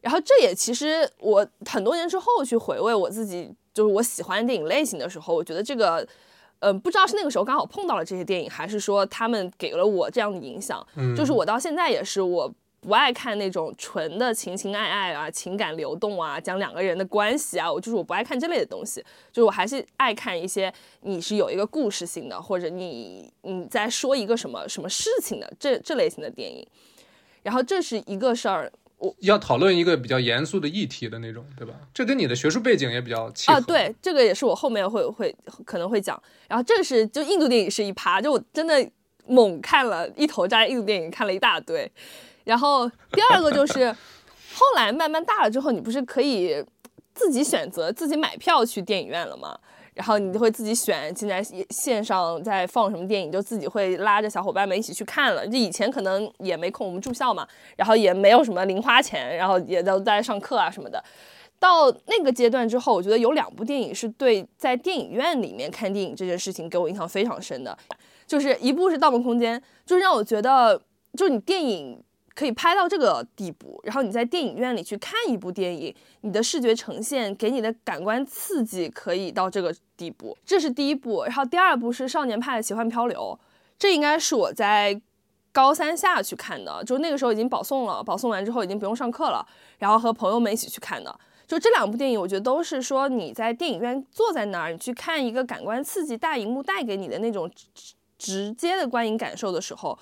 然后这也其实我很多年之后去回味我自己，就是我喜欢电影类型的时候，我觉得这个，嗯，不知道是那个时候刚好碰到了这些电影，还是说他们给了我这样的影响。嗯，就是我到现在也是，我不爱看那种纯的情情爱爱啊、情感流动啊、讲两个人的关系啊，我就是我不爱看这类的东西。就是我还是爱看一些你是有一个故事性的，或者你你在说一个什么什么事情的这这类型的电影。然后这是一个事儿。我要讨论一个比较严肃的议题的那种，对吧？这跟你的学术背景也比较契合啊。对，这个也是我后面会会可能会讲。然后这是就印度电影是一趴，就我真的猛看了一头扎印度电影，看了一大堆。然后第二个就是 后来慢慢大了之后，你不是可以自己选择自己买票去电影院了吗？然后你就会自己选现在线上在放什么电影，就自己会拉着小伙伴们一起去看了。就以前可能也没空，我们住校嘛，然后也没有什么零花钱，然后也都在上课啊什么的。到那个阶段之后，我觉得有两部电影是对在电影院里面看电影这件事情给我印象非常深的，就是一部是《盗梦空间》，就是让我觉得，就是你电影。可以拍到这个地步，然后你在电影院里去看一部电影，你的视觉呈现给你的感官刺激可以到这个地步，这是第一部。然后第二部是《少年派的奇幻漂流》，这应该是我在高三下去看的，就那个时候已经保送了，保送完之后已经不用上课了，然后和朋友们一起去看的。就这两部电影，我觉得都是说你在电影院坐在那儿，你去看一个感官刺激大荧幕带给你的那种直直接的观影感受的时候，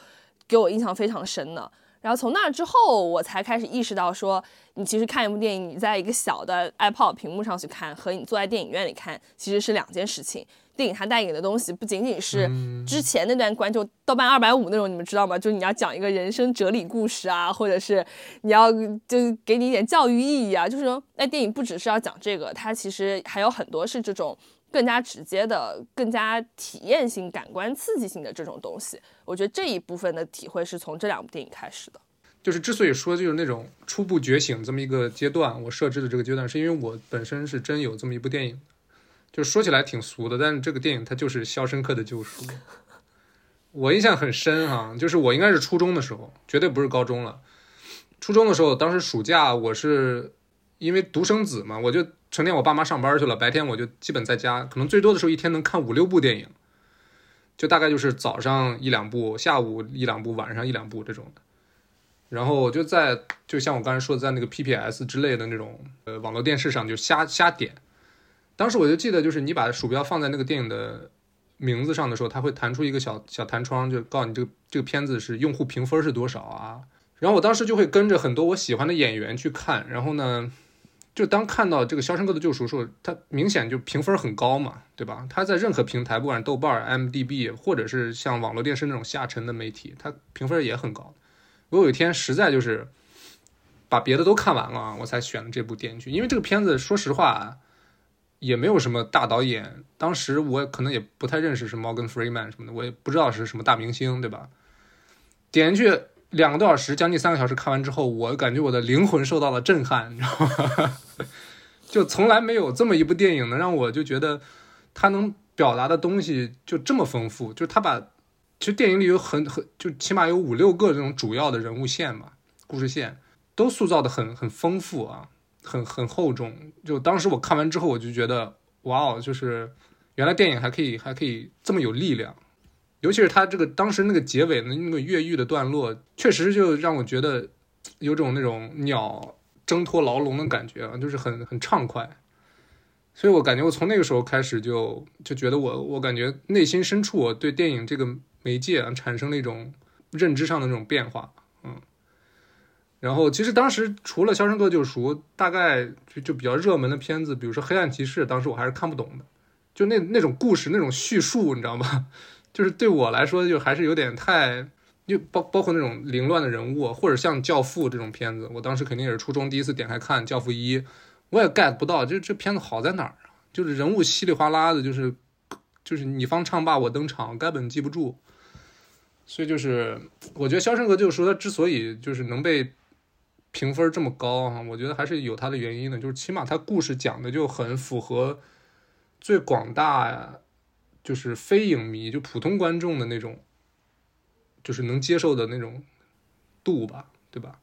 给我印象非常深的。然后从那之后，我才开始意识到，说你其实看一部电影，你在一个小的 iPod 屏幕上去看，和你坐在电影院里看，其实是两件事情。电影它带给你的东西，不仅仅是之前那段关就豆瓣二百五那种，你们知道吗？就是你要讲一个人生哲理故事啊，或者是你要就给你一点教育意义啊，就是说，那电影不只是要讲这个，它其实还有很多是这种。更加直接的、更加体验性、感官刺激性的这种东西，我觉得这一部分的体会是从这两部电影开始的。就是之所以说就是那种初步觉醒这么一个阶段，我设置的这个阶段，是因为我本身是真有这么一部电影，就说起来挺俗的，但是这个电影它就是《肖申克的救赎》，我印象很深哈，就是我应该是初中的时候，绝对不是高中了。初中的时候，当时暑假我是因为独生子嘛，我就。成天我爸妈上班去了，白天我就基本在家，可能最多的时候一天能看五六部电影，就大概就是早上一两部，下午一两部，晚上一两部这种的。然后我就在，就像我刚才说的，在那个 PPS 之类的那种呃网络电视上就瞎瞎点。当时我就记得，就是你把鼠标放在那个电影的名字上的时候，它会弹出一个小小弹窗，就告诉你这个这个片子是用户评分是多少啊。然后我当时就会跟着很多我喜欢的演员去看，然后呢，就当看到这个《肖申克的救赎》时候，它明显就评分很高嘛，对吧？它在任何平台，不管是豆瓣、MDB，或者是像网络电视那种下沉的媒体，它评分也很高。我有一天实在就是把别的都看完了，我才选了这部电视剧，因为这个片子说实话也没有什么大导演，当时我可能也不太认识什么 Morgan Freeman 什么的，我也不知道是什么大明星，对吧？点进去。两个多小时，将近三个小时看完之后，我感觉我的灵魂受到了震撼，你知道吗？就从来没有这么一部电影能让我就觉得它能表达的东西就这么丰富。就他把其实电影里有很很就起码有五六个这种主要的人物线吧，故事线都塑造的很很丰富啊，很很厚重。就当时我看完之后，我就觉得哇哦，就是原来电影还可以还可以这么有力量。尤其是他这个当时那个结尾的那个越狱的段落，确实就让我觉得有种那种鸟挣脱牢笼的感觉啊，就是很很畅快。所以我感觉我从那个时候开始就就觉得我我感觉内心深处我对电影这个媒介啊产生了一种认知上的那种变化，嗯。然后其实当时除了《肖申克救赎》，大概就就比较热门的片子，比如说《黑暗骑士》，当时我还是看不懂的，就那那种故事那种叙述，你知道吗？就是对我来说，就还是有点太，就包包括那种凌乱的人物，或者像《教父》这种片子，我当时肯定也是初中第一次点开看《教父一》，我也 get 不到，就这片子好在哪儿啊？就是人物稀里哗啦的，就是就是你方唱罢我登场，根本记不住。所以就是我觉得《肖申克救赎》它之所以就是能被评分这么高啊，我觉得还是有它的原因的，就是起码它故事讲的就很符合最广大呀。就是非影迷，就普通观众的那种，就是能接受的那种度吧，对吧？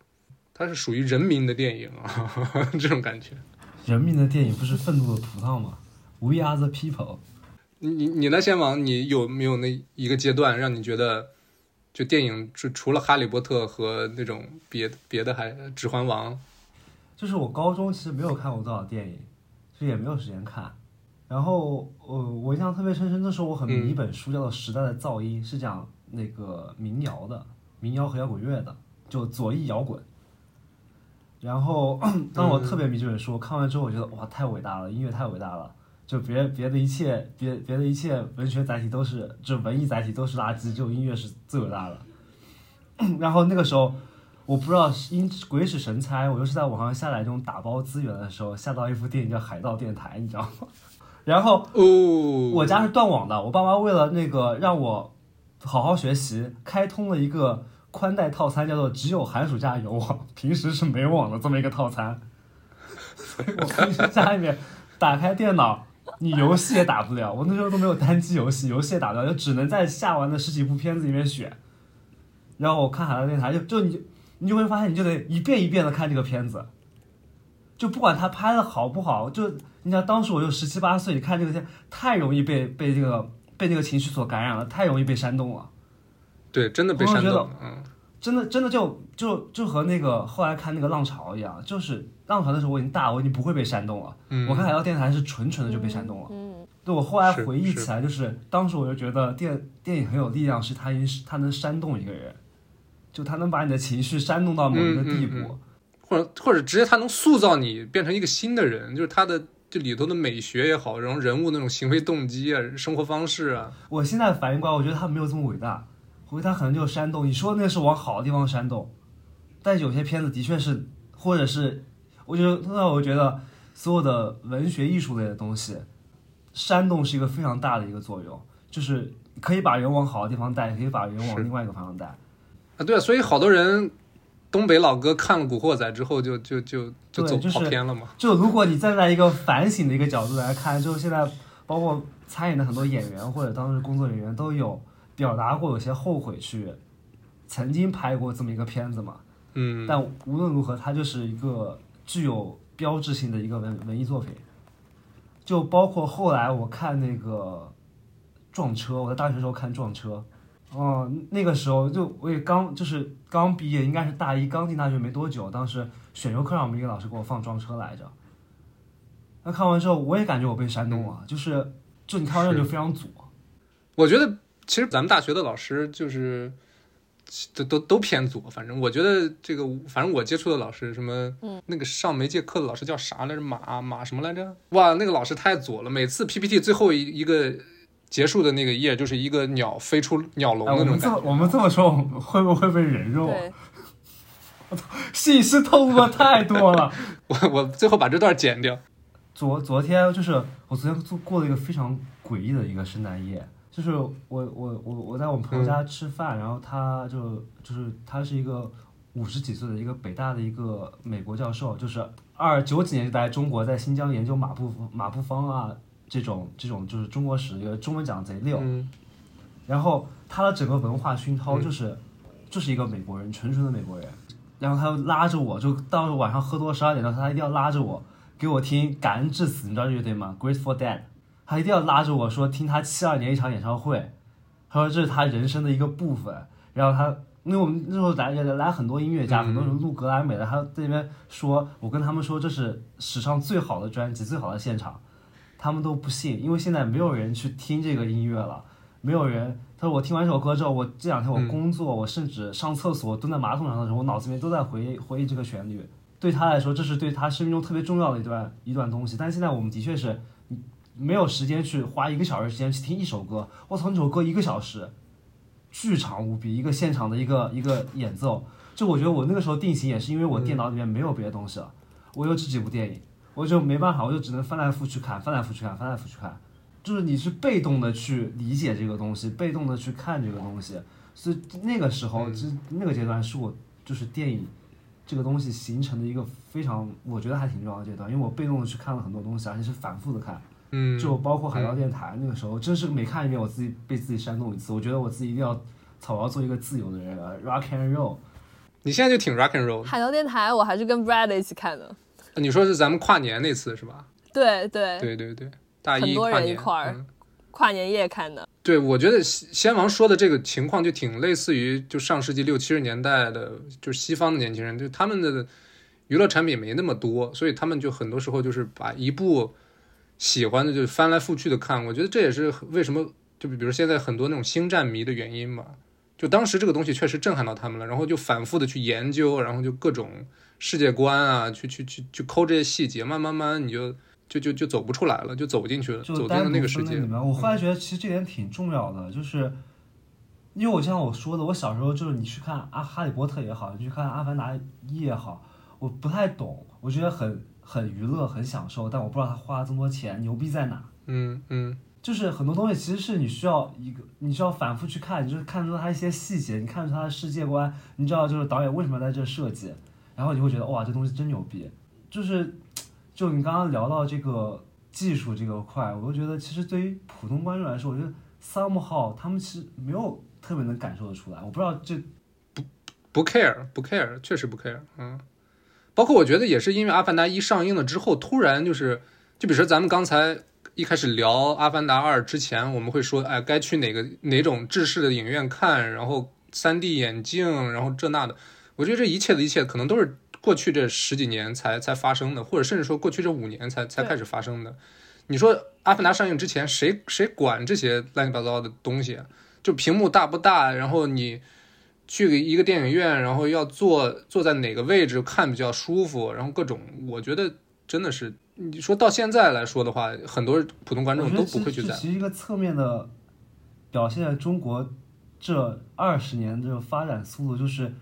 它是属于人民的电影啊，这种感觉。人民的电影不是愤怒的葡萄吗？We are the people。你你你呢，先王，你有没有那一个阶段让你觉得，就电影就除了《哈利波特》和那种别别的还《指环王》？就是我高中其实没有看过多少电影，就也没有时间看。然后，呃，我印象特别深，深那时候我很迷一本书，叫做《时代的噪音》，是讲那个民谣的，民谣和摇滚乐的，就左翼摇滚。然后，当我特别迷这本书，看完之后，我觉得哇，太伟大了，音乐太伟大了，就别别的一切，别别的一切文学载体都是，就文艺载体都是垃圾，就音乐是最伟大的。然后那个时候，我不知道因鬼使神差，我就是在网上下载这种打包资源的时候，下到一部电影叫《海盗电台》，你知道吗？然后，我家是断网的。我爸妈为了那个让我好好学习，开通了一个宽带套餐，叫做“只有寒暑假有网，平时是没网的”这么一个套餐。所 以我平时家里面打开电脑，你游戏也打不了。我那时候都没有单机游戏，游戏也打不了，就只能在下完的十几部片子里面选。然后我看海盗电台，就就你你就会发现，你就得一遍一遍的看这个片子，就不管他拍的好不好，就。你想当时我就十七八岁，你看这个片太容易被被这个被这个情绪所感染了，太容易被煽动了。对，真的被煽动。嗯，真的真的就就就和那个后来看那个浪潮一样，就是浪潮的时候我已经大，我已经不会被煽动了。嗯，我看海盗电台是纯纯的就被煽动了。嗯，对我后来回忆起来，就是当时我就觉得电电影很有力量，是它因它能煽动一个人，就它能把你的情绪煽动到某一个地步，或者或者直接他能塑造你变成一个新的人，就是他的。这里头的美学也好，然后人物那种行为动机啊、生活方式啊，我现在反应过来，我觉得他没有这么伟大，我觉得他可能就是煽动。你说那是往好的地方煽动，但有些片子的确是，或者是，我觉得那我觉得所有的文学艺术类的东西，煽动是一个非常大的一个作用，就是可以把人往好的地方带，可以把人往另外一个方向带。啊，对啊，所以好多人。东北老哥看了《古惑仔》之后，就就就就走跑偏了嘛。就如果你站在一个反省的一个角度来看，就现在包括参演的很多演员或者当时工作人员都有表达过有些后悔去曾经拍过这么一个片子嘛。嗯。但无论如何，它就是一个具有标志性的一个文文艺作品。就包括后来我看那个撞车，我在大学时候看撞车。哦，那个时候就我也刚就是刚毕业，应该是大一刚进大学没多久。当时选修课上，我们一个老师给我放装车来着。那看完之后，我也感觉我被煽动了，就是就你看完之后就非常左。我觉得其实咱们大学的老师就是都都都偏左，反正我觉得这个，反正我接触的老师什么，嗯那个上媒介课的老师叫啥来着？马马什么来着？哇，那个老师太左了，每次 PPT 最后一一个结束的那个页就是一个鸟飞出鸟笼哎，的我们这么那种感觉。我们这么说，我们会不会被人肉啊？对，信息透露的太多了。我我最后把这段剪掉。昨昨天就是我昨天做过了一个非常诡异的一个圣诞夜，就是我我我我在我们朋友家吃饭，然后他就就是他是一个五十几岁的一个北大的一个美国教授，就是二九几年就来中国，在新疆研究马步马步芳啊这种这种就是中国史，一个中文讲得贼溜。嗯然后他的整个文化熏陶就是、就是一个美国人，纯纯的美国人。然后他就拉着我，就到了晚上喝多十二点钟，他一定要拉着我给我听《感恩至死》，你知道这乐队吗？Grateful Dead。他一定要拉着我说听他七二年一场演唱会，他说这是他人生的一个部分。然后他，因为我们那时候来来来很多音乐家，嗯很多人录格莱美的，他在那边说，我跟他们说这是史上最好的专辑，最好的现场，他们都不信，因为现在没有人去听这个音乐了。没有人。他说我听完这首歌之后，我这两天我嗯工作，我甚至上厕所蹲在马桶上的时候，我脑子里面都在回忆回忆这个旋律。对他来说，这是对他生命中特别重要的一段一段东西。但是现在我们的确是没有时间去花一个小时时间去听一首歌。我操，那首歌一个小时，巨长无比，一个现场的一个一个演奏。就我觉得我那个时候定型也是因为我电脑里面没有别的东西了，我有这几部电影，我就没办法，我就只能翻来覆去看，翻来覆去看，翻来覆去看。就是你是被动的去理解这个东西，被动的去看这个东西，所以那个时候，嗯就那个阶段是我就是电影这个东西形成的一个非常我觉得还挺重要的阶段，因为我被动的去看了很多东西，而且是反复的看，嗯，就包括海盗电台那个时候，真是每看一遍我自己被自己煽动一次，我觉得我自己一定要草要做一个自由的人，rock and roll。你现在就挺 rock and roll。海盗电台我还是跟 Brad 一起看的。你说是咱们跨年那次是吧？对对，对对对，大一跨年人一块儿嗯跨年夜看的。对，我觉得先先王说的这个情况就挺类似于就上世纪六七十年代的，就是西方的年轻人，就他们的娱乐产品没那么多，所以他们就很多时候就是把一部喜欢的就翻来覆去的看。我觉得这也是为什么就比如现在很多那种星战迷的原因吧。就当时这个东西确实震撼到他们了，然后就反复的去研究，然后就各种世界观啊，去去去去抠这些细节，慢慢慢你就就就就走不出来了，就走进去了，走进了那个世界里。面，我后来觉得其实这点挺重要的，就是因为我就像我说的，我小时候就是你去看阿《哈利波特》也好，你去看《阿凡达一》也好，我不太懂，我觉得很很娱乐，很享受，但我不知道他花了这么多钱牛逼在哪。嗯嗯就是很多东西其实是你需要一个，你需要反复去看，你就是看出它一些细节，你看出它的世界观，你知道就是导演为什么要在这设计，然后你会觉得哇这东西真牛逼。就是，就你刚刚聊到这个技术这个块，我就觉得其实对于普通观众来说，我觉得 somehow 他们其实没有特别能感受得出来。我不知道这不不 care 不 care，确实不 care，嗯，包括我觉得也是因为《阿凡达一》上映了之后，突然就是，就比如说咱们刚才一开始聊《阿凡达二》之前，我们会说，哎，该去哪个哪种制式的影院看，然后 3D 眼镜，然后这那的，我觉得这一切的一切可能都是过去这十几年才才发生的，或者甚至说过去这五年才才开始发生的。你说《阿凡达》上映之前，谁谁管这些乱七八糟的东西啊？就屏幕大不大，然后你去一个电影院，然后要坐坐在哪个位置看比较舒服，然后各种，我觉得真的是，你说到现在来说的话，很多普通观众都不会去在乎。其实一个侧面的表现了中国这二十年这个发展速度，就是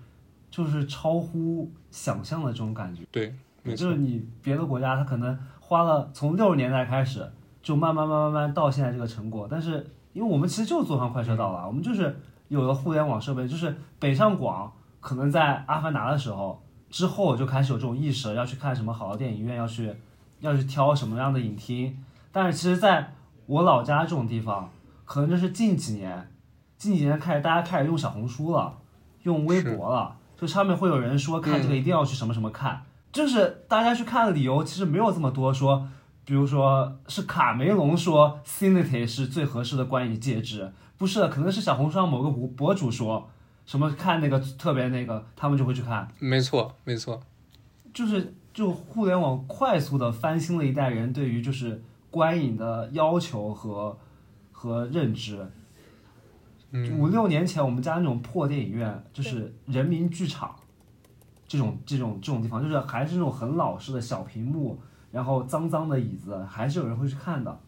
就是超乎想象的这种感觉。对，没错就是，你别的国家，他可能花了从六十年代开始，就慢慢慢慢慢慢到现在这个成果，但是因为我们其实就是坐上快车道了，我们就是有了互联网设备，就是北上广可能在《阿凡达》的时候之后就开始有这种意识了，要去看什么好的电影院，要去要去挑什么样的影厅。但是其实在我老家这种地方，可能就是近几年，近几年开始大家开始用小红书了，用微博了，就上面会有人说看这个一定要去什么什么看，就是大家去看的理由其实没有这么多说。比如说是卡梅隆说 Cinity 是最合适的观影介质，不是的，可能是小红书上某个博博主说什么看那个特别那个，他们就会去看，没错，没错，就是就互联网快速的翻新了一代人对于就是观影的要求和和认知，嗯五六年前我们家那种破电影院，就是人民剧场，这种这种这种地方，就是还是那种很老式的小屏幕，然后脏脏的椅子，还是有人会去看的。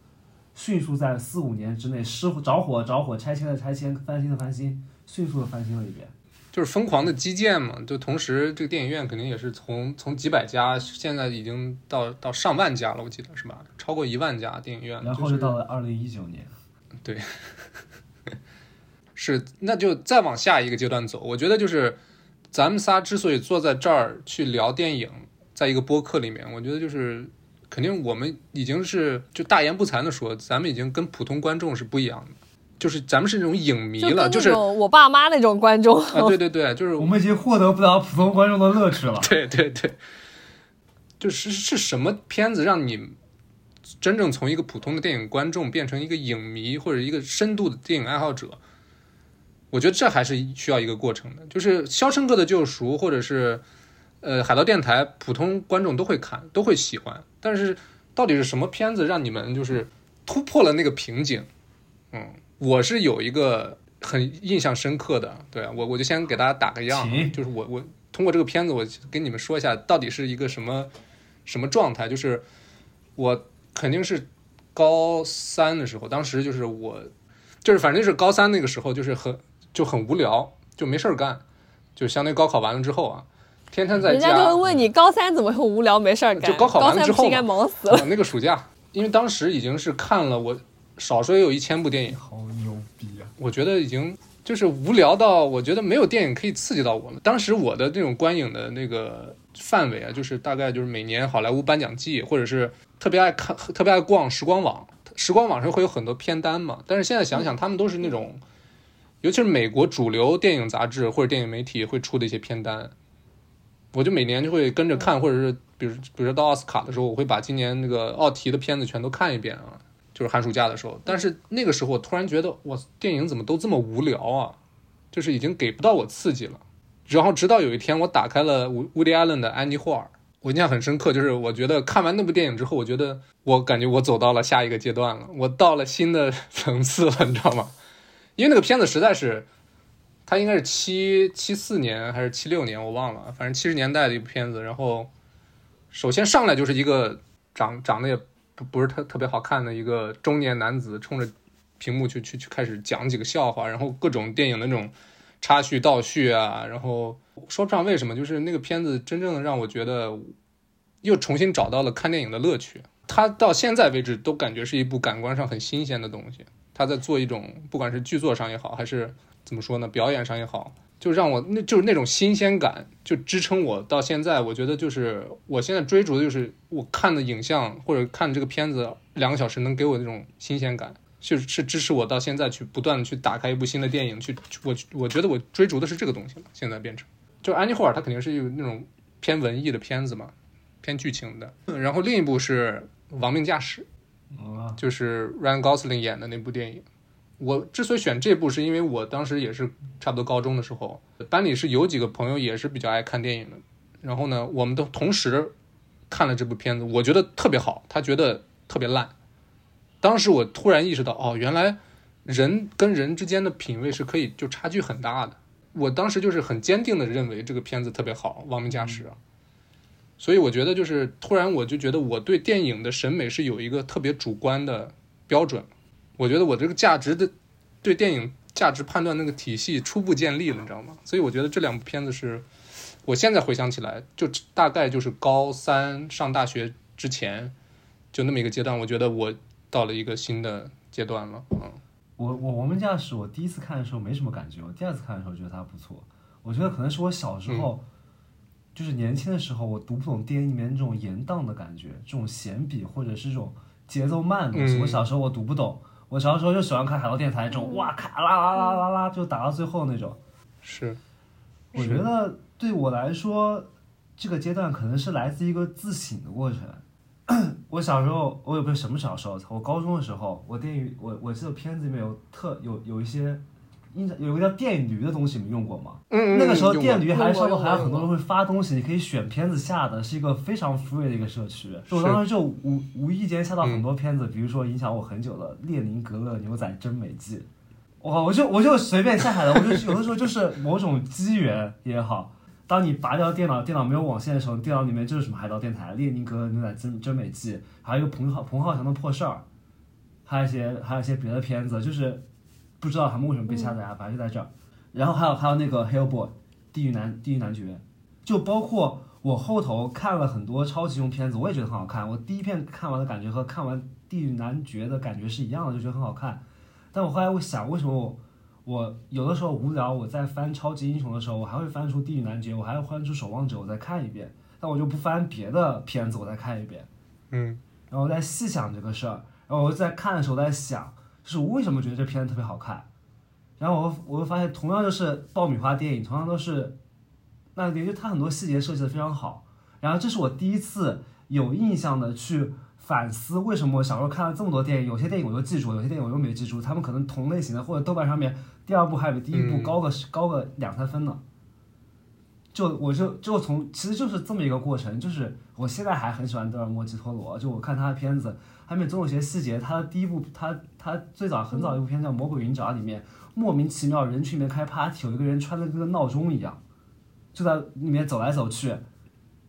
迅速在四五年之内，失火着火着火，拆迁的拆迁，翻新的翻新，迅速的翻新了一遍。就是疯狂的基建嘛，就同时这个电影院肯定也是从从几百家，现在已经到到上万家了，我记得是吧？超过一万家电影院，然后就就是到了二零一九年，是，那就再往下一个阶段走。我觉得就是咱们仨之所以坐在这儿去聊电影，在一个播客里面，我觉得就是肯定我们已经是就大言不惭的说，咱们已经跟普通观众是不一样的，就是咱们是那种影迷了，就是我爸妈那种观众，啊，对对对，就是我们已经获得不了普通观众的乐趣了。对对对，就是是什么片子让你真正从一个普通的电影观众变成一个影迷或者一个深度的电影爱好者？我觉得这还是需要一个过程的。就是《肖申克的救赎》或者是呃《海盗电台》，普通观众都会看，都会喜欢。但是到底是什么片子让你们就是突破了那个瓶颈？嗯，我是有一个很印象深刻的，对啊我我就先给大家打个样就是我我通过这个片子，我跟你们说一下到底是一个什么什么状态。就是我肯定是高三的时候，当时就是我就是反正就是高三那个时候，就是很就很无聊，就没事儿干，就相当于高考完了之后啊，天天在家人家就会问你高三怎么会无聊没事儿干？就高考完了之后不是应该忙死了？啊那个暑假，因为当时已经是看了我少说也有一千部电影。好牛逼啊！我觉得已经就是无聊到，我觉得没有电影可以刺激到我了。当时我的那种观影的那个范围啊，就是大概就是每年好莱坞颁奖季，或者是特别爱看、特别爱逛时光网。时光网上会有很多片单嘛，但是现在想想，他们都是那种，尤其是美国主流电影杂志或者电影媒体会出的一些片单，我就每年就会跟着看，或者是比如比如说到奥斯卡的时候，我会把今年那个奥提的片子全都看一遍啊。就是寒暑假的时候，但是那个时候我突然觉得，哇，电影怎么都这么无聊啊？就是已经给不到我刺激了。然后直到有一天，我打开了乌乌迪·艾伦的《安妮霍尔》，我印象很深刻，就是我觉得看完那部电影之后，我觉得我感觉我走到了下一个阶段了，我到了新的层次了，你知道吗？因为那个片子实在是，它应该是七七四年还是七六年，我忘了，反正七十年代的一部片子。然后，首先上来就是一个长长得也不不是特特别好看的一个中年男子，冲着屏幕去去去开始讲几个笑话，然后各种电影的那种插叙倒叙啊，然后说不上为什么，就是那个片子真正的让我觉得又重新找到了看电影的乐趣。它到现在为止都感觉是一部感官上很新鲜的东西。他在做一种不管是剧作上也好，还是怎么说呢，表演上也好，就让我那就是那种新鲜感，就支撑我到现在。我觉得就是我现在追逐的就是我看的影像或者看这个片子两个小时能给我那种新鲜感，就是是支持我到现在去不断的去打开一部新的电影去。我我觉得我追逐的是这个东西，现在变成就安妮霍尔，他肯定是有那种偏文艺的片子嘛，偏剧情的。然后另一部是《亡命驾驶》。啊，就是 Ryan Gosling 演的那部电影。我之所以选这部，是因为我当时也是差不多高中的时候，班里是有几个朋友也是比较爱看电影的。然后呢，我们都同时看了这部片子，我觉得特别好，他觉得特别烂。当时我突然意识到，哦，原来人跟人之间的品味是可以就差距很大的。我当时就是很坚定的认为这个片子特别好，《亡命驾驶》啊。所以我觉得就是突然我就觉得我对电影的审美是有一个特别主观的标准，我觉得我这个价值的对电影价值判断那个体系初步建立了，你知道吗？所以我觉得这两部片子是我现在回想起来，就大概就是高三上大学之前就那么一个阶段，我觉得我到了一个新的阶段了，嗯。我我我们驾驶，我第一次看的时候没什么感觉，我第二次看的时候觉得它不错。我觉得可能是我小时候，就是年轻的时候，我读不懂电影里面这种延宕的感觉，这种闲笔或者是这种节奏慢的东西。嗯我小时候我读不懂，我小时候就喜欢看海盗电台这种，哇咔啦啦啦啦啦就打到最后那种。是，我觉得对我来说，这个阶段可能是来自一个自省的过程。我小时候，我也不是什么小时候？我高中的时候，我电影我我记得片子里面有特有有一些，印象有个叫电驴的东西，你们用过吗？嗯那个时候电驴还上用过头还有很多人会发东西，你可以选片子下的，是一个非常 free 的一个社区。我当时就无无意间下到很多片子，比如说影响我很久的《列宁格勒牛仔真美记》，我我就我就随便下载的，我就有的时候就是某种机缘也好，当你拔掉电脑，电脑没有网线的时候，电脑里面就是什么海盗电台、列宁格勒牛仔真真美记，还有一个彭浩彭浩翔的破事儿，还有一些还有一些别的片子，就是不知道他们为什么被下载啊，反正就在这儿。然后还有还有那个 Hellboy 地狱男地狱男爵，就包括我后头看了很多超级英雄片子，我也觉得很好看。我第一遍看完的感觉和看完地狱男爵的感觉是一样的，就觉得很好看。但我后来我想，为什么我我有的时候无聊，我在翻超级英雄的时候，我还会翻出地狱男爵，我还会翻出守望者，我再看一遍。但我就不翻别的片子，我再看一遍。嗯然后我在细想这个事儿，然后我在看的时候在想，就是我为什么觉得这片子特别好看。然后我我会发现，同样就是爆米花电影，同样都是，那也就它很多细节设计的非常好。然后这是我第一次有印象的去反思，为什么我小时候看了这么多电影，有些电影我都记住，有些电影我又没记住，他们可能同类型的或者豆瓣上面第二部还比第一部嗯高个、高个两三分呢。就我就就从其实就是这么一个过程，就是我现在还很喜欢德尔莫基托罗，就我看他的片子，他里面总有些细节，他的第一部他他最早很早一部片叫《魔鬼云爪》里面，莫名其妙人群里面开 party，有一个人穿的跟个闹钟一样，就在里面走来走去，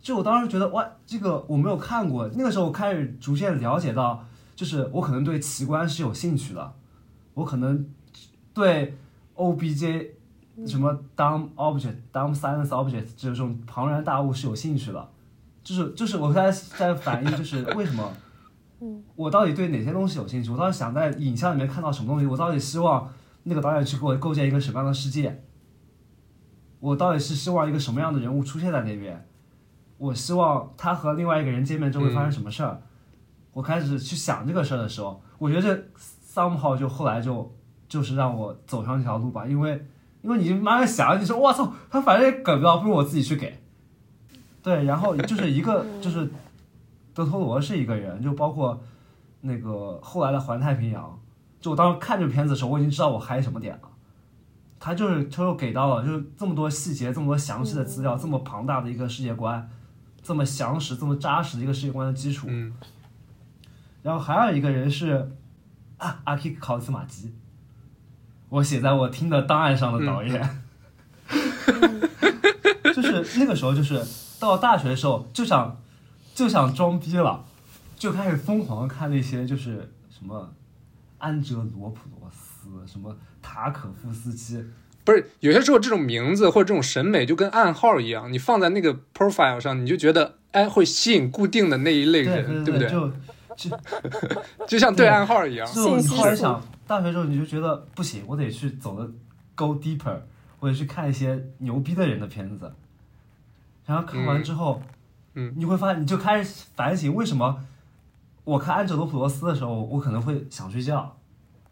就我当时觉得哇，这个我没有看过，那个时候我开始逐渐了解到，就是我可能对奇观是有兴趣的，我可能对 OBJ 什么 dumb object、dumb silence object 这种庞然大物是有兴趣的，就是就是我在在反映就是为什么，我到底对哪些东西有兴趣？我到底想在影像里面看到什么东西？我到底希望那个导演去给我构建一个什么样的世界？我到底是希望一个什么样的人物出现在那边？我希望他和另外一个人见面之后会发生什么事儿？我开始去想这个事儿的时候，我觉得这 somehow 就后来就就是让我走上这条路吧，因为因为你慢慢想，你说我操，他反正也梗不到，不如我自己去给。对，然后就是一个 就是德托罗是一个人，就包括那个后来的《环太平洋》，就我当时看这个片子的时候，我已经知道我嗨什么点了。他就是他又给到了，就是这么多细节，这么多详细的资料，这么庞大的一个世界观，这么详实、这么扎实的一个世界观的基础。嗯然后还有一个人是啊，阿基考斯马基，我写在我听的档案上的导演，就是那个时候，就是到大学的时候就想就想装逼了，就开始疯狂地看那些就是什么安哲罗普罗斯，什么塔可夫斯基，不是，有些时候这种名字或者这种审美就跟暗号一样，你放在那个 profile 上，你就觉得哎会吸引固定的那一类对人，对不对？就就 就像对暗号一样。就你信息素后来想，大学之后你就觉得不行，我得去走的 go deeper，我得去看一些牛逼的人的片子。然后看完之后，嗯你会发现，你就开始反省为什么我看安哲罗普罗斯的时候，我可能会想睡觉；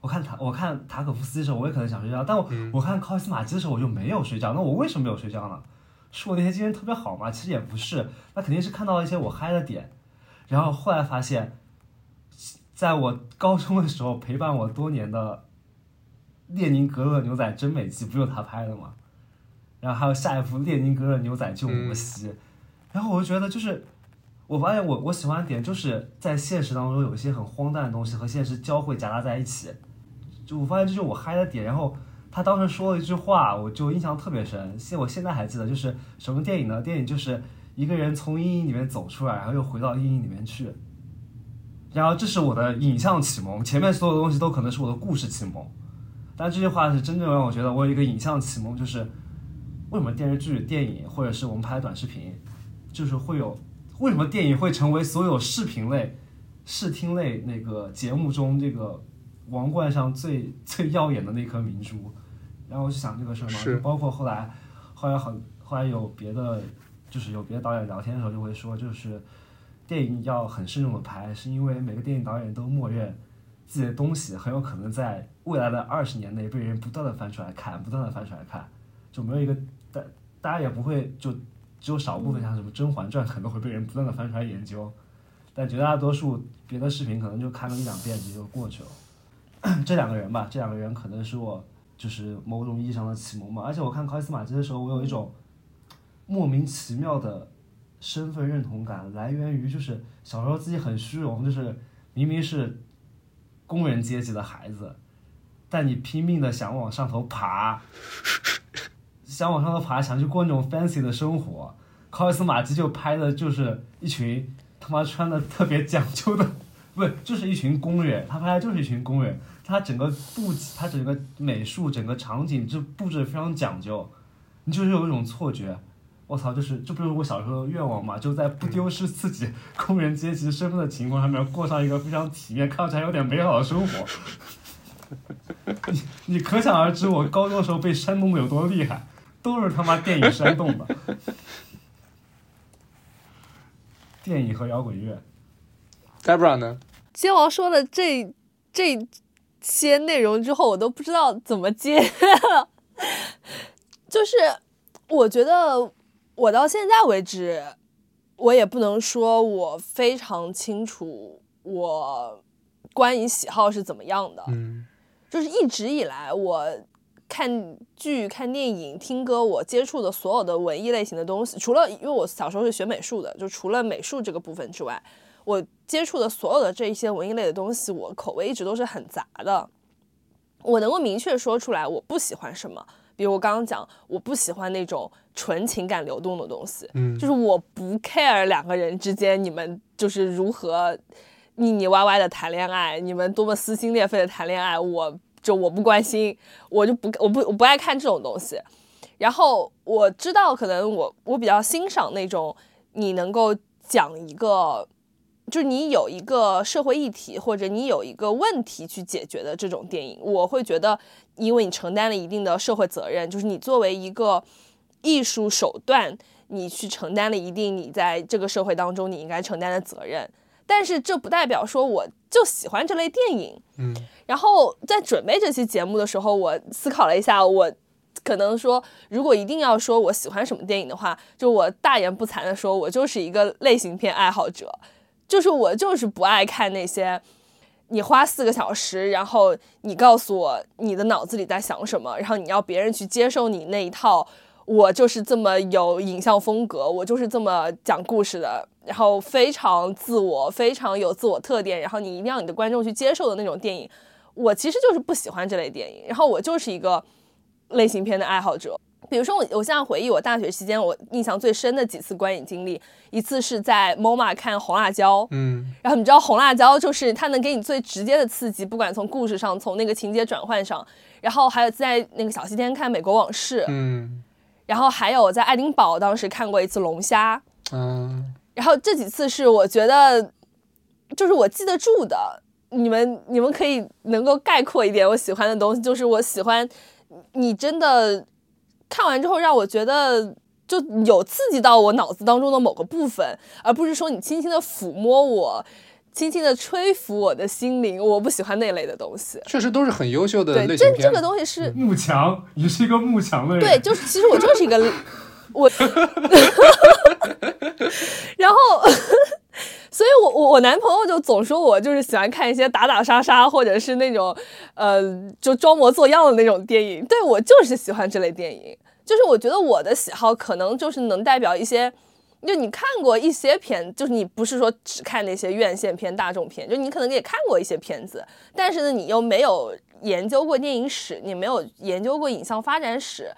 我看塔我看塔可夫斯基的时候，我也可能想睡觉。但我、嗯我看考斯马基的时候，我就没有睡觉。那我为什么没有睡觉呢？是我那天精神特别好吗？其实也不是，那肯定是看到了一些我嗨的点。然后后来发现，在我高中的时候陪伴我多年的列宁格勒牛仔真美记，不就是他拍的吗？然后还有下一部列宁格勒牛仔救摩西，然后我就觉得就是，我发现我我喜欢的点就是在现实当中有一些很荒诞的东西和现实交汇夹杂在一起，就我发现这就是我嗨的点。然后他当时说了一句话，我就印象特别深，现我现在还记得，就是什么电影呢？电影就是一个人从阴影里面走出来，然后又回到阴影里面去。然后这是我的影像启蒙，前面所有的东西都可能是我的故事启蒙，但这句话是真正让我觉得我有一个影像启蒙，就是为什么电视剧、电影或者是我们拍的短视频，就是会有为什么电影会成为所有视频类、视听类那个节目中这个王冠上最 最耀眼的那颗明珠？然后我就想这个事儿嘛，就包括后来后来很后来有别的，就是有别的导演聊天的时候就会说，就是电影要很慎重的拍，是因为每个电影导演都默认自己的东西很有可能在未来的二十年内被人不断的翻出来看，不断的翻出来看，就没有一个大大家也不会就只有少部分像什么《甄嬛传》可能会被人不断的翻出来研究，但绝大多数别的视频可能就看个一两遍也就过去了。这两个人吧，这两个人可能是我就是某种意义上的启蒙吧。而且我看考伊斯马基的时候，我有一种莫名其妙的身份认同感，来源于就是小时候自己很虚荣，就是明明是工人阶级的孩子，但你拼命的想往上头爬，想往上头爬，想去过那种 fancy 的生活。考尔斯马基就拍的就是一群他妈穿的特别讲究的，不是，就是一群工人，他拍的就是一群工人。他整个布，他整个美术，整个场景就布置非常讲究，你就是有一种错觉。我操，就是这不是我小时候的愿望嘛？就在不丢失自己 工人阶级身份的情况下面，过上一个非常体面、看起来有点美好的生活。你你可想而知，我高中的时候被煽动的有多厉害，都是他妈电影煽动的。电影和摇滚乐，Debra 呢？接王说的这这些内容之后，我都不知道怎么接。就是我觉得我到现在为止，我也不能说我非常清楚我观影喜好是怎么样的。嗯就是一直以来我看剧、看电影、听歌，我接触的所有的文艺类型的东西，除了因为我小时候是学美术的，就除了美术这个部分之外，我接触的所有的这一些文艺类的东西，我口味一直都是很杂的。我能够明确说出来我不喜欢什么，比如我刚刚讲，我不喜欢那种纯情感流动的东西，嗯就是我不 care 两个人之间你们就是如何腻腻歪歪的谈恋爱，你们多么撕心裂肺的谈恋爱，我就我不关心，我就不我不我不爱看这种东西。然后我知道，可能我我比较欣赏那种你能够讲一个，就是你有一个社会议题或者你有一个问题去解决的这种电影，我会觉得，因为你承担了一定的社会责任，就是你作为一个艺术手段，你去承担了一定你在这个社会当中你应该承担的责任。但是这不代表说我就喜欢这类电影。嗯然后在准备这期节目的时候，我思考了一下，我可能说，如果一定要说我喜欢什么电影的话，就我大言不惭的说，我就是一个类型片爱好者，就是我就是不爱看那些你花四个小时，然后你告诉我你的脑子里在想什么，然后你要别人去接受你那一套。我就是这么有影像风格，我就是这么讲故事的，然后非常自我，非常有自我特点，然后你一定要你的观众去接受的那种电影，我其实就是不喜欢这类电影，然后我就是一个类型片的爱好者。比如说我，我现在回忆我大学期间我印象最深的几次观影经历，一次是在 MoMA 看《红辣椒》，嗯。然后你知道《红辣椒》就是它能给你最直接的刺激，不管从故事上，从那个情节转换上，然后还有在那个小西天看《美国往事》，嗯。然后还有在爱丁堡当时看过一次《龙虾》，嗯然后这几次是我觉得就是我记得住的。你们你们可以能够概括一点我喜欢的东西，就是我喜欢你真的看完之后让我觉得就有刺激到我脑子当中的某个部分，而不是说你轻轻的抚摸我，轻轻的吹拂我的心灵。我不喜欢那类的东西。确实都是很优秀的对，类型片。这这个东西是幕墙，你是一个幕墙的人。对，就是其实我就是一个我，然后，所以我我我男朋友就总说我就是喜欢看一些打打杀杀或者是那种呃就装模作样的那种电影，对我就是喜欢这类电影，就是我觉得我的喜好可能就是能代表一些。就你看过一些片，就是你不是说只看那些院线片、大众片，就你可能也看过一些片子，但是呢，你又没有研究过电影史，你没有研究过影像发展史，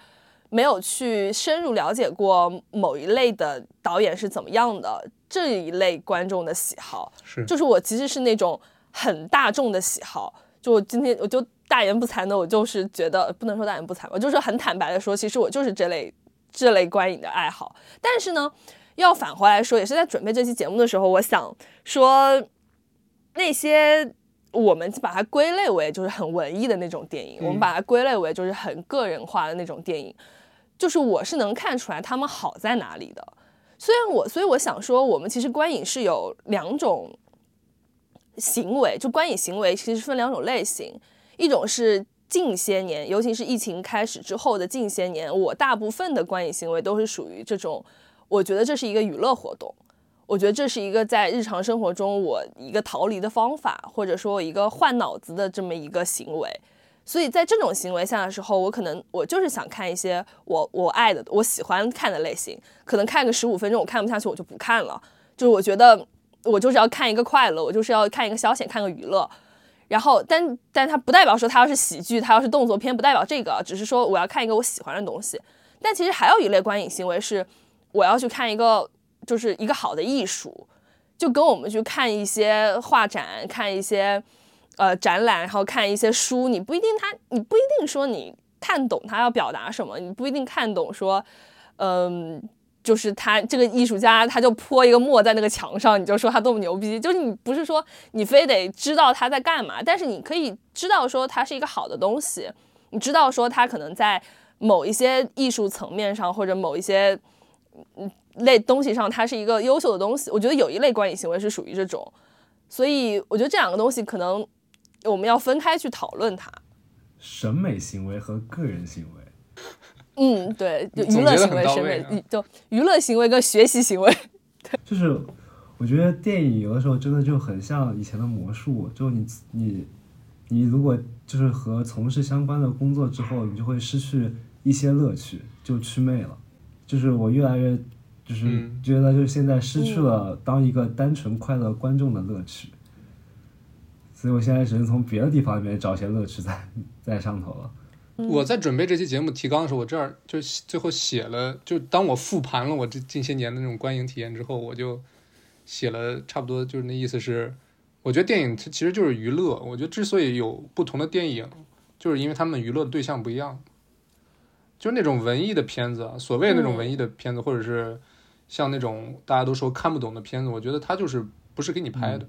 没有去深入了解过某一类的导演是怎么样的，这一类观众的喜好，是就是我其实是那种很大众的喜好。就我今天我就大言不惭的，我就是觉得不能说大言不惭吧，我就是很坦白的说，其实我就是这类这类观影的爱好。但是呢，要返回来说，也是在准备这期节目的时候，我想说那些。我们把它归类为就是很文艺的那种电影，我们把它归类为就是很个人化的那种电影，就是我是能看出来他们好在哪里的。虽然我，所以我想说，我们其实观影是有两种行为，就观影行为其实分两种类型，一种是近些年，尤其是疫情开始之后的近些年，我大部分的观影行为都是属于这种，我觉得这是一个娱乐活动。我觉得这是一个在日常生活中我一个逃离的方法，或者说一个换脑子的这么一个行为。所以在这种行为下的时候，我可能我就是想看一些我我爱的、我喜欢看的类型，可能看个十五分钟我看不下去，我就不看了。就是我觉得我就是要看一个快乐，我就是要看一个消遣，看个娱乐。然后，但但它不代表说它要是喜剧，它要是动作片，不代表这个，只是说我要看一个我喜欢的东西。但其实还有一类观影行为是，我要去看一个，就是一个好的艺术，就跟我们去看一些画展、看一些呃展览，然后看一些书，你不一定他，你不一定说你看懂他要表达什么，你不一定看懂说，嗯。就是他这个艺术家，他就泼一个墨在那个墙上，你就说他多么牛逼。就是你不是说你非得知道他在干嘛，但是你可以知道说他是一个好的东西，你知道说他可能在某一些艺术层面上或者某一些类东西上，它是一个优秀的东西。我觉得有一类观影行为是属于这种，所以我觉得这两个东西可能我们要分开去讨论它。审美行为和个人行为。嗯，对，就娱乐行为、审美，就娱乐行为跟学习行为。对就是我觉得电影有的时候真的就很像以前的魔术，就你你你如果就是和从事相关的工作之后，你就会失去一些乐趣，就祛魅了。就是我越来越就是觉得，就是现在失去了当一个单纯快乐观众的乐趣，所以我现在只能从别的地方里面找些乐趣在在上头了。我在准备这期节目提纲的时候，我这儿就最后写了，就当我复盘了我这近些年的那种观影体验之后，我就写了差不多就是那意思是，我觉得电影它其实就是娱乐。我觉得之所以有不同的电影，就是因为他们娱乐的对象不一样。就是那种文艺的片子，所谓那种文艺的片子，或者是像那种大家都说看不懂的片子，我觉得它就是不是给你拍的，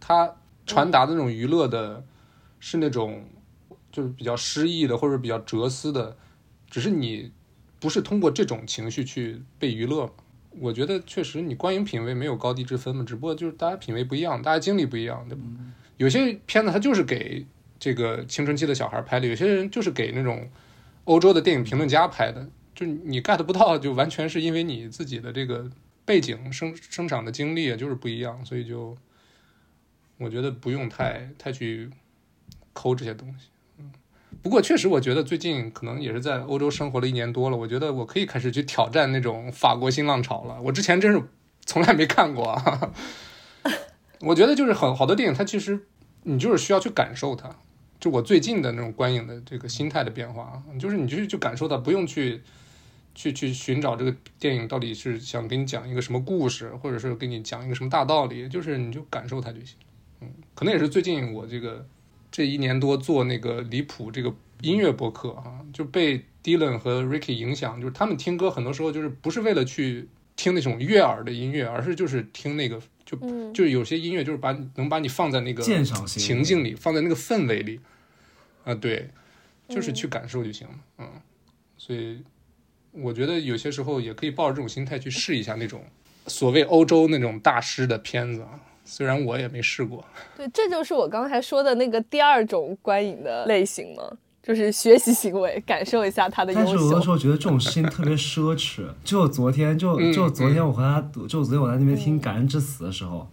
它传达的那种娱乐的是那种。就是比较诗意的，或者比较哲思的，只是你不是通过这种情绪去被娱乐。我觉得确实你观影品味没有高低之分嘛，只不过就是大家品味不一样，大家经历不一样，对吧？有些片子它就是给这个青春期的小孩拍的，有些人就是给那种欧洲的电影评论家拍的，就你 get 不到，就完全是因为你自己的这个背景生生长的经历就是不一样，所以就我觉得不用太太去抠这些东西。嗯不过确实，我觉得最近可能也是在欧洲生活了一年多了，我觉得我可以开始去挑战那种法国新浪潮了。我之前真是从来没看过。啊 我觉得就是很好多电影，它其实你就是需要去感受它。就我最近的那种观影的这个心态的变化，就是你就去感受它，不用去去去寻找这个电影到底是想给你讲一个什么故事，或者是给你讲一个什么大道理，就是你就感受它就行。嗯，可能也是最近我这个。这一年多做那个离谱这个音乐博客啊，就被 Dylan 和 Ricky 影响，就是他们听歌很多时候就是不是为了去听那种悦耳的音乐，而是就是听那个就就有些音乐就是把能把你放在那个情境里，放在那个氛围里啊，对，就是去感受就行了，嗯，所以我觉得有些时候也可以抱着这种心态去试一下那种所谓欧洲那种大师的片子啊。虽然我也没试过，对，这就是我刚才说的那个第二种观影的类型嘛，就是学习行为，感受一下他的优秀。但是有的时候觉得这种事情特别奢侈。就昨天，就就昨天我和他，就昨天我在那边听《感恩之死》的时候，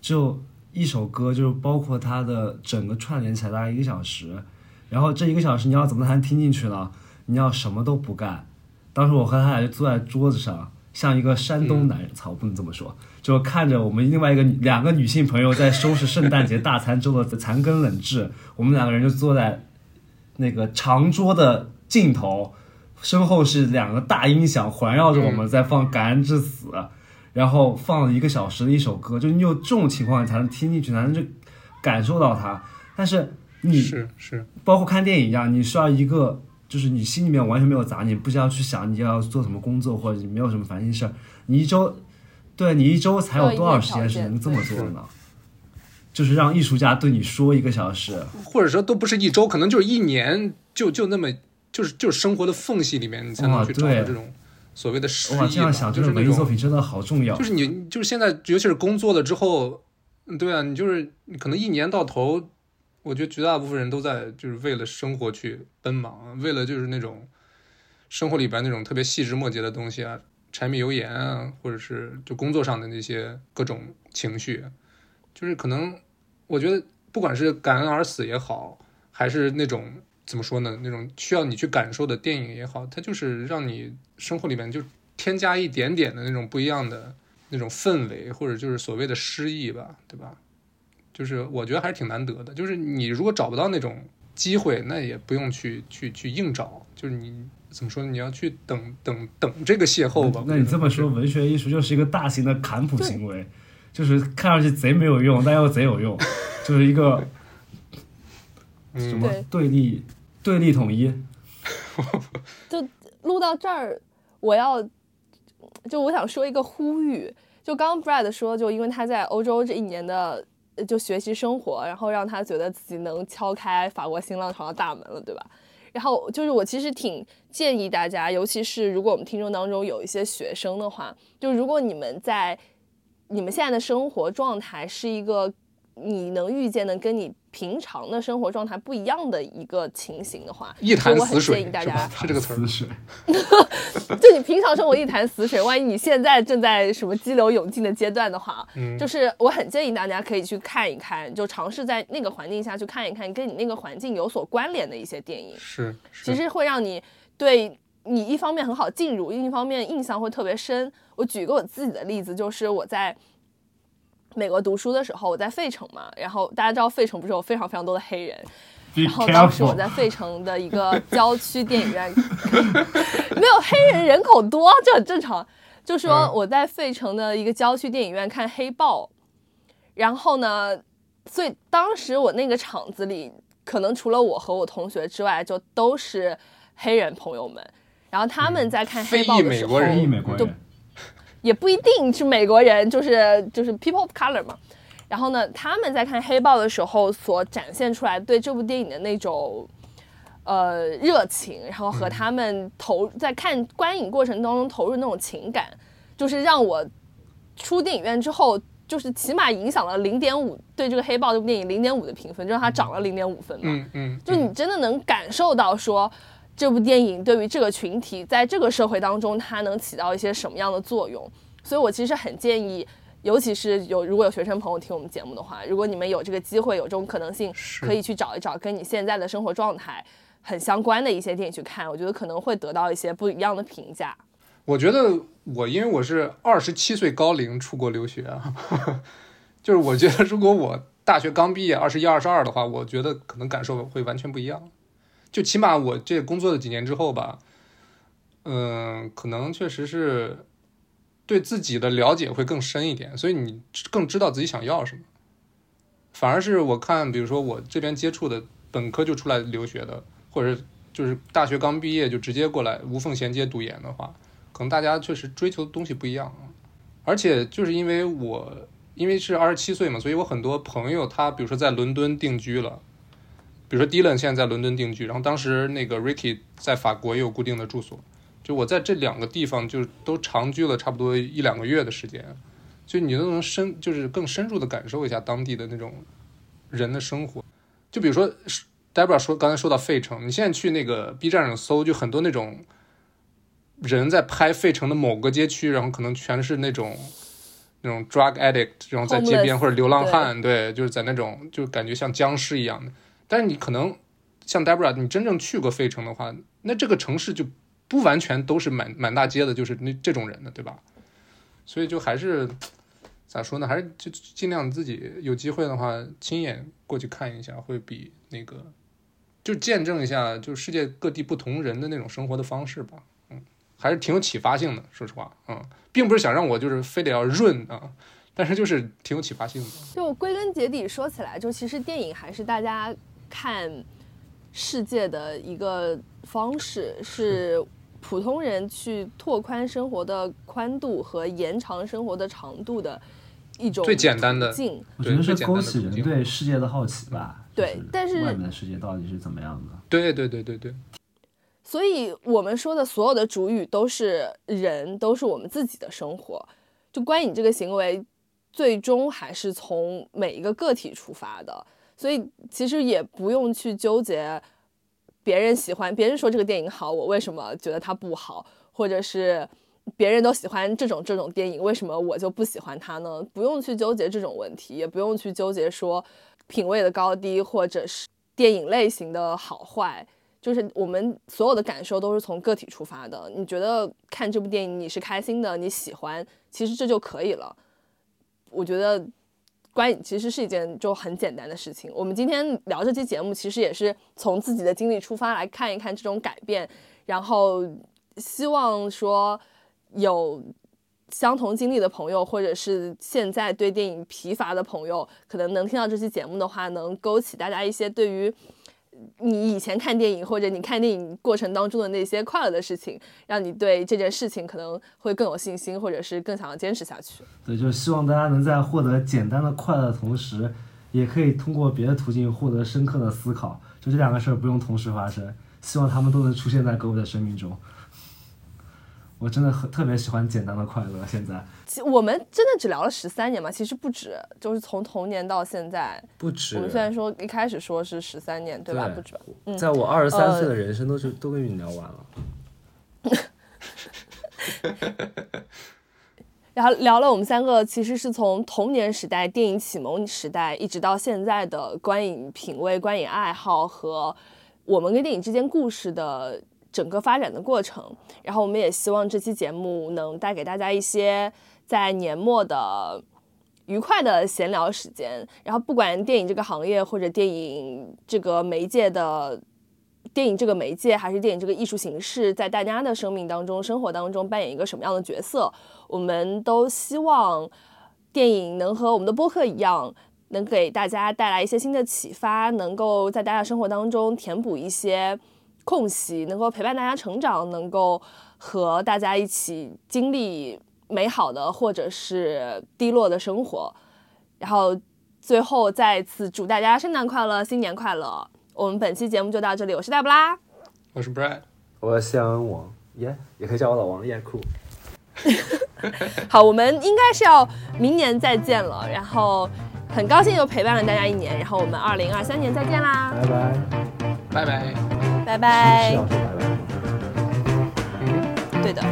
就一首歌，就是包括他的整个串联起来大概一个小时，然后这一个小时你要怎么才能听进去呢？你要什么都不干。当时我和他俩就坐在桌子上。像一个山东男人，操，不能这么说。就看着我们另外一个两个女性朋友在收拾圣诞节大餐中的残羹冷炙，我们两个人就坐在那个长桌的尽头，身后是两个大音响环绕着我们在放《感恩至死》，然后放了一个小时的一首歌，就你有这种情况你才能听进去，才能就感受到它。但是你是是包括看电影一样，你需要一个。就是你心里面完全没有杂念，不需要去想你要做什么工作，或者你没有什么烦心事儿。你一周，对你一周才有多少时间是能这么做的呢？就是让艺术家对你说一个小时，或者说都不是一周，可能就是一年，就就那么，就是就是生活的缝隙里面，你才能去找到这种所谓的诗意。这样想，就是文艺作品真的好重要。就是你，就是现在，尤其是工作了之后，对啊，你就是可能一年到头。我觉得绝大部分人都在就是为了生活去奔忙，为了就是那种生活里边那种特别细枝末节的东西啊，柴米油盐啊，或者是就工作上的那些各种情绪，就是可能我觉得不管是感恩而死也好，还是那种怎么说呢，那种需要你去感受的电影也好，它就是让你生活里面就添加一点点的那种不一样的那种氛围，或者就是所谓的诗意吧，对吧？就是我觉得还是挺难得的。就是你如果找不到那种机会，那也不用去去去硬找，就是你怎么说？你要去等等等这个邂逅吧。那你这么说，文学艺术就是一个大型的坎普行为，就是看上去贼没有用，但又贼有用，就是一个什嗯，么对对立对立统一。就录到这儿，我要就我想说一个呼吁，就刚刚 Brad 说，就因为他在欧洲这一年的呃就学习生活，然后让他觉得自己能敲开法国新浪潮的大门了，对吧？然后就是我其实挺建议大家，尤其是如果我们听众当中有一些学生的话，就如果你们在你们现在的生活状态是一个你能遇见的跟你平常的生活状态不一样的一个情形的话，一潭就我很死水建议大家是？是这个词儿。就你平常生活一潭死水，万一你现在正在什么激流勇进的阶段的话，嗯就是我很建议大家可以去看一看，就尝试在那个环境下去看一看跟你那个环境有所关联的一些电影，是，是其实会让你对你一方面很好进入，另一方面印象会特别深。我举个我自己的例子，就是我在美国读书的时候，我在费城嘛，然后大家知道费城不是有非常非常多的黑人，然后当时我在费城的一个郊区电影院，没有黑人人口多，这很正常。就说嗯我在费城的一个郊区电影院看《黑豹》，然后呢，所以当时我那个场子里，可能除了我和我同学之外，就都是黑人朋友们。然后他们在看《黑豹》的时候，人，也不一定是美国人，就是就是 people of color 嘛。然后呢，他们在看《黑豹》的时候所展现出来对这部电影的那种呃热情，然后和他们投在看观影过程当中投入那种情感，就是让我出电影院之后，就是起码影响了零点五对这个《黑豹》这部电影零点五的评分，就让它涨了零点五分嘛。嗯嗯，就你真的能感受到说，这部电影对于这个群体，在这个社会当中，它能起到一些什么样的作用。所以我其实很建议，尤其是有如果有学生朋友听我们节目的话，如果你们有这个机会，有这种可能性，可以去找一找跟你现在的生活状态很相关的一些电影去看，我觉得可能会得到一些不一样的评价。我觉得我因为我是二十七岁高龄出国留学啊，就是我觉得如果我大学刚毕业二十一二十二的话，我觉得可能感受会完全不一样。就起码我这工作了几年之后吧，嗯、可能确实是对自己的了解会更深一点，所以你更知道自己想要什么。反而是我看，比如说我这边接触的本科就出来留学的，或者就是大学刚毕业就直接过来无缝衔接读研的话，可能大家确实追求的东西不一样。而且就是因为我因为是二十七岁嘛，所以我很多朋友他比如说在伦敦定居了，比如说 Dylan 现在在伦敦定居，然后当时那个 Ricky 在法国也有固定的住所，就我在这两个地方就都长居了差不多一两个月的时间，就你都能深就是更深入的感受一下当地的那种人的生活。就比如说 Debra 说刚才说到费城，你现在去那个 B 站上搜，就很多那种人在拍费城的某个街区，然后可能全是那种那种 drug addict，然后在街边或者流浪汉，对，就是在那种就感觉像僵尸一样的。但是你可能像 Deborah，你真正去过费城的话，那这个城市就不完全都是满满大街的，就是那这种人的，对吧？所以就还是咋说呢？还是就尽量自己有机会的话，亲眼过去看一下，会比那个就见证一下，就世界各地不同人的那种生活的方式吧。嗯，还是挺有启发性的，说实话，嗯，并不是想让我就是非得要润啊，但是就是挺有启发性的。就归根结底说起来，就其实电影还是大家看世界的一个方式，是普通人去拓宽生活的宽度和延长生活的长度的一种最简单的途径。我觉得是勾起人对世界的好奇吧。对但是外面的世界到底是怎么样的？对对对对对，所以我们说的所有的主语都是人，都是我们自己的生活。就观影这个行为，最终还是从每一个个体出发的。所以其实也不用去纠结别人喜欢，别人说这个电影好，我为什么觉得它不好，或者是别人都喜欢这种这种电影，为什么我就不喜欢它呢？不用去纠结这种问题，也不用去纠结说品味的高低，或者是电影类型的好坏。就是我们所有的感受都是从个体出发的。你觉得看这部电影你是开心的，你喜欢，其实这就可以了。我觉得观影其实是一件就很简单的事情。我们今天聊这期节目，其实也是从自己的经历出发来看一看这种改变，然后希望说有相同经历的朋友，或者是现在对电影疲乏的朋友，可能能听到这期节目的话，能勾起大家一些对于你以前看电影或者你看电影过程当中的那些快乐的事情，让你对这件事情可能会更有信心，或者是更想要坚持下去。对，就是希望大家能在获得简单的快乐的同时，也可以通过别的途径获得深刻的思考。就这两个事儿不用同时发生，希望他们都能出现在各位的生命中。我真的很特别喜欢简单的快乐。现在我们真的只聊了十三年嘛？其实不止，就是从童年到现在。不止我们虽然说一开始说是十三年，对吧？对不止吧？嗯在我二十三岁呃的人生都是、都跟你聊完了。然后聊了我们三个其实是从童年时代、电影启蒙时代，一直到现在的观影品味、观影爱好和我们跟电影之间故事的整个发展的过程。然后我们也希望这期节目能带给大家一些在年末的愉快的闲聊时间。然后不管电影这个行业或者电影这个媒介的。电影这个媒介还是电影这个艺术形式，在大家的生命当中、生活当中扮演一个什么样的角色？我们都希望电影能和我们的播客一样，能给大家带来一些新的启发，能够在大家生活当中填补一些空隙，能够陪伴大家成长，能够和大家一起经历美好的或者是低落的生活。然后最后再次祝大家圣诞快乐，新年快乐！我们本期节目就到这里，我是大布拉，我是 Brad，我是谢安王，耶、也可以叫我老王，耶、酷。好，我们应该是要明年再见了，然后很高兴又陪伴了大家一年，然后我们二零二三年再见啦，拜拜。拜拜。拜拜是。要说拜拜？对的。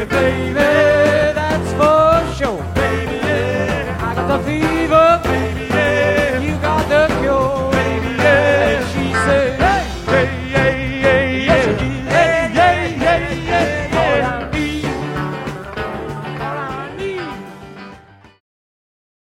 me, baby.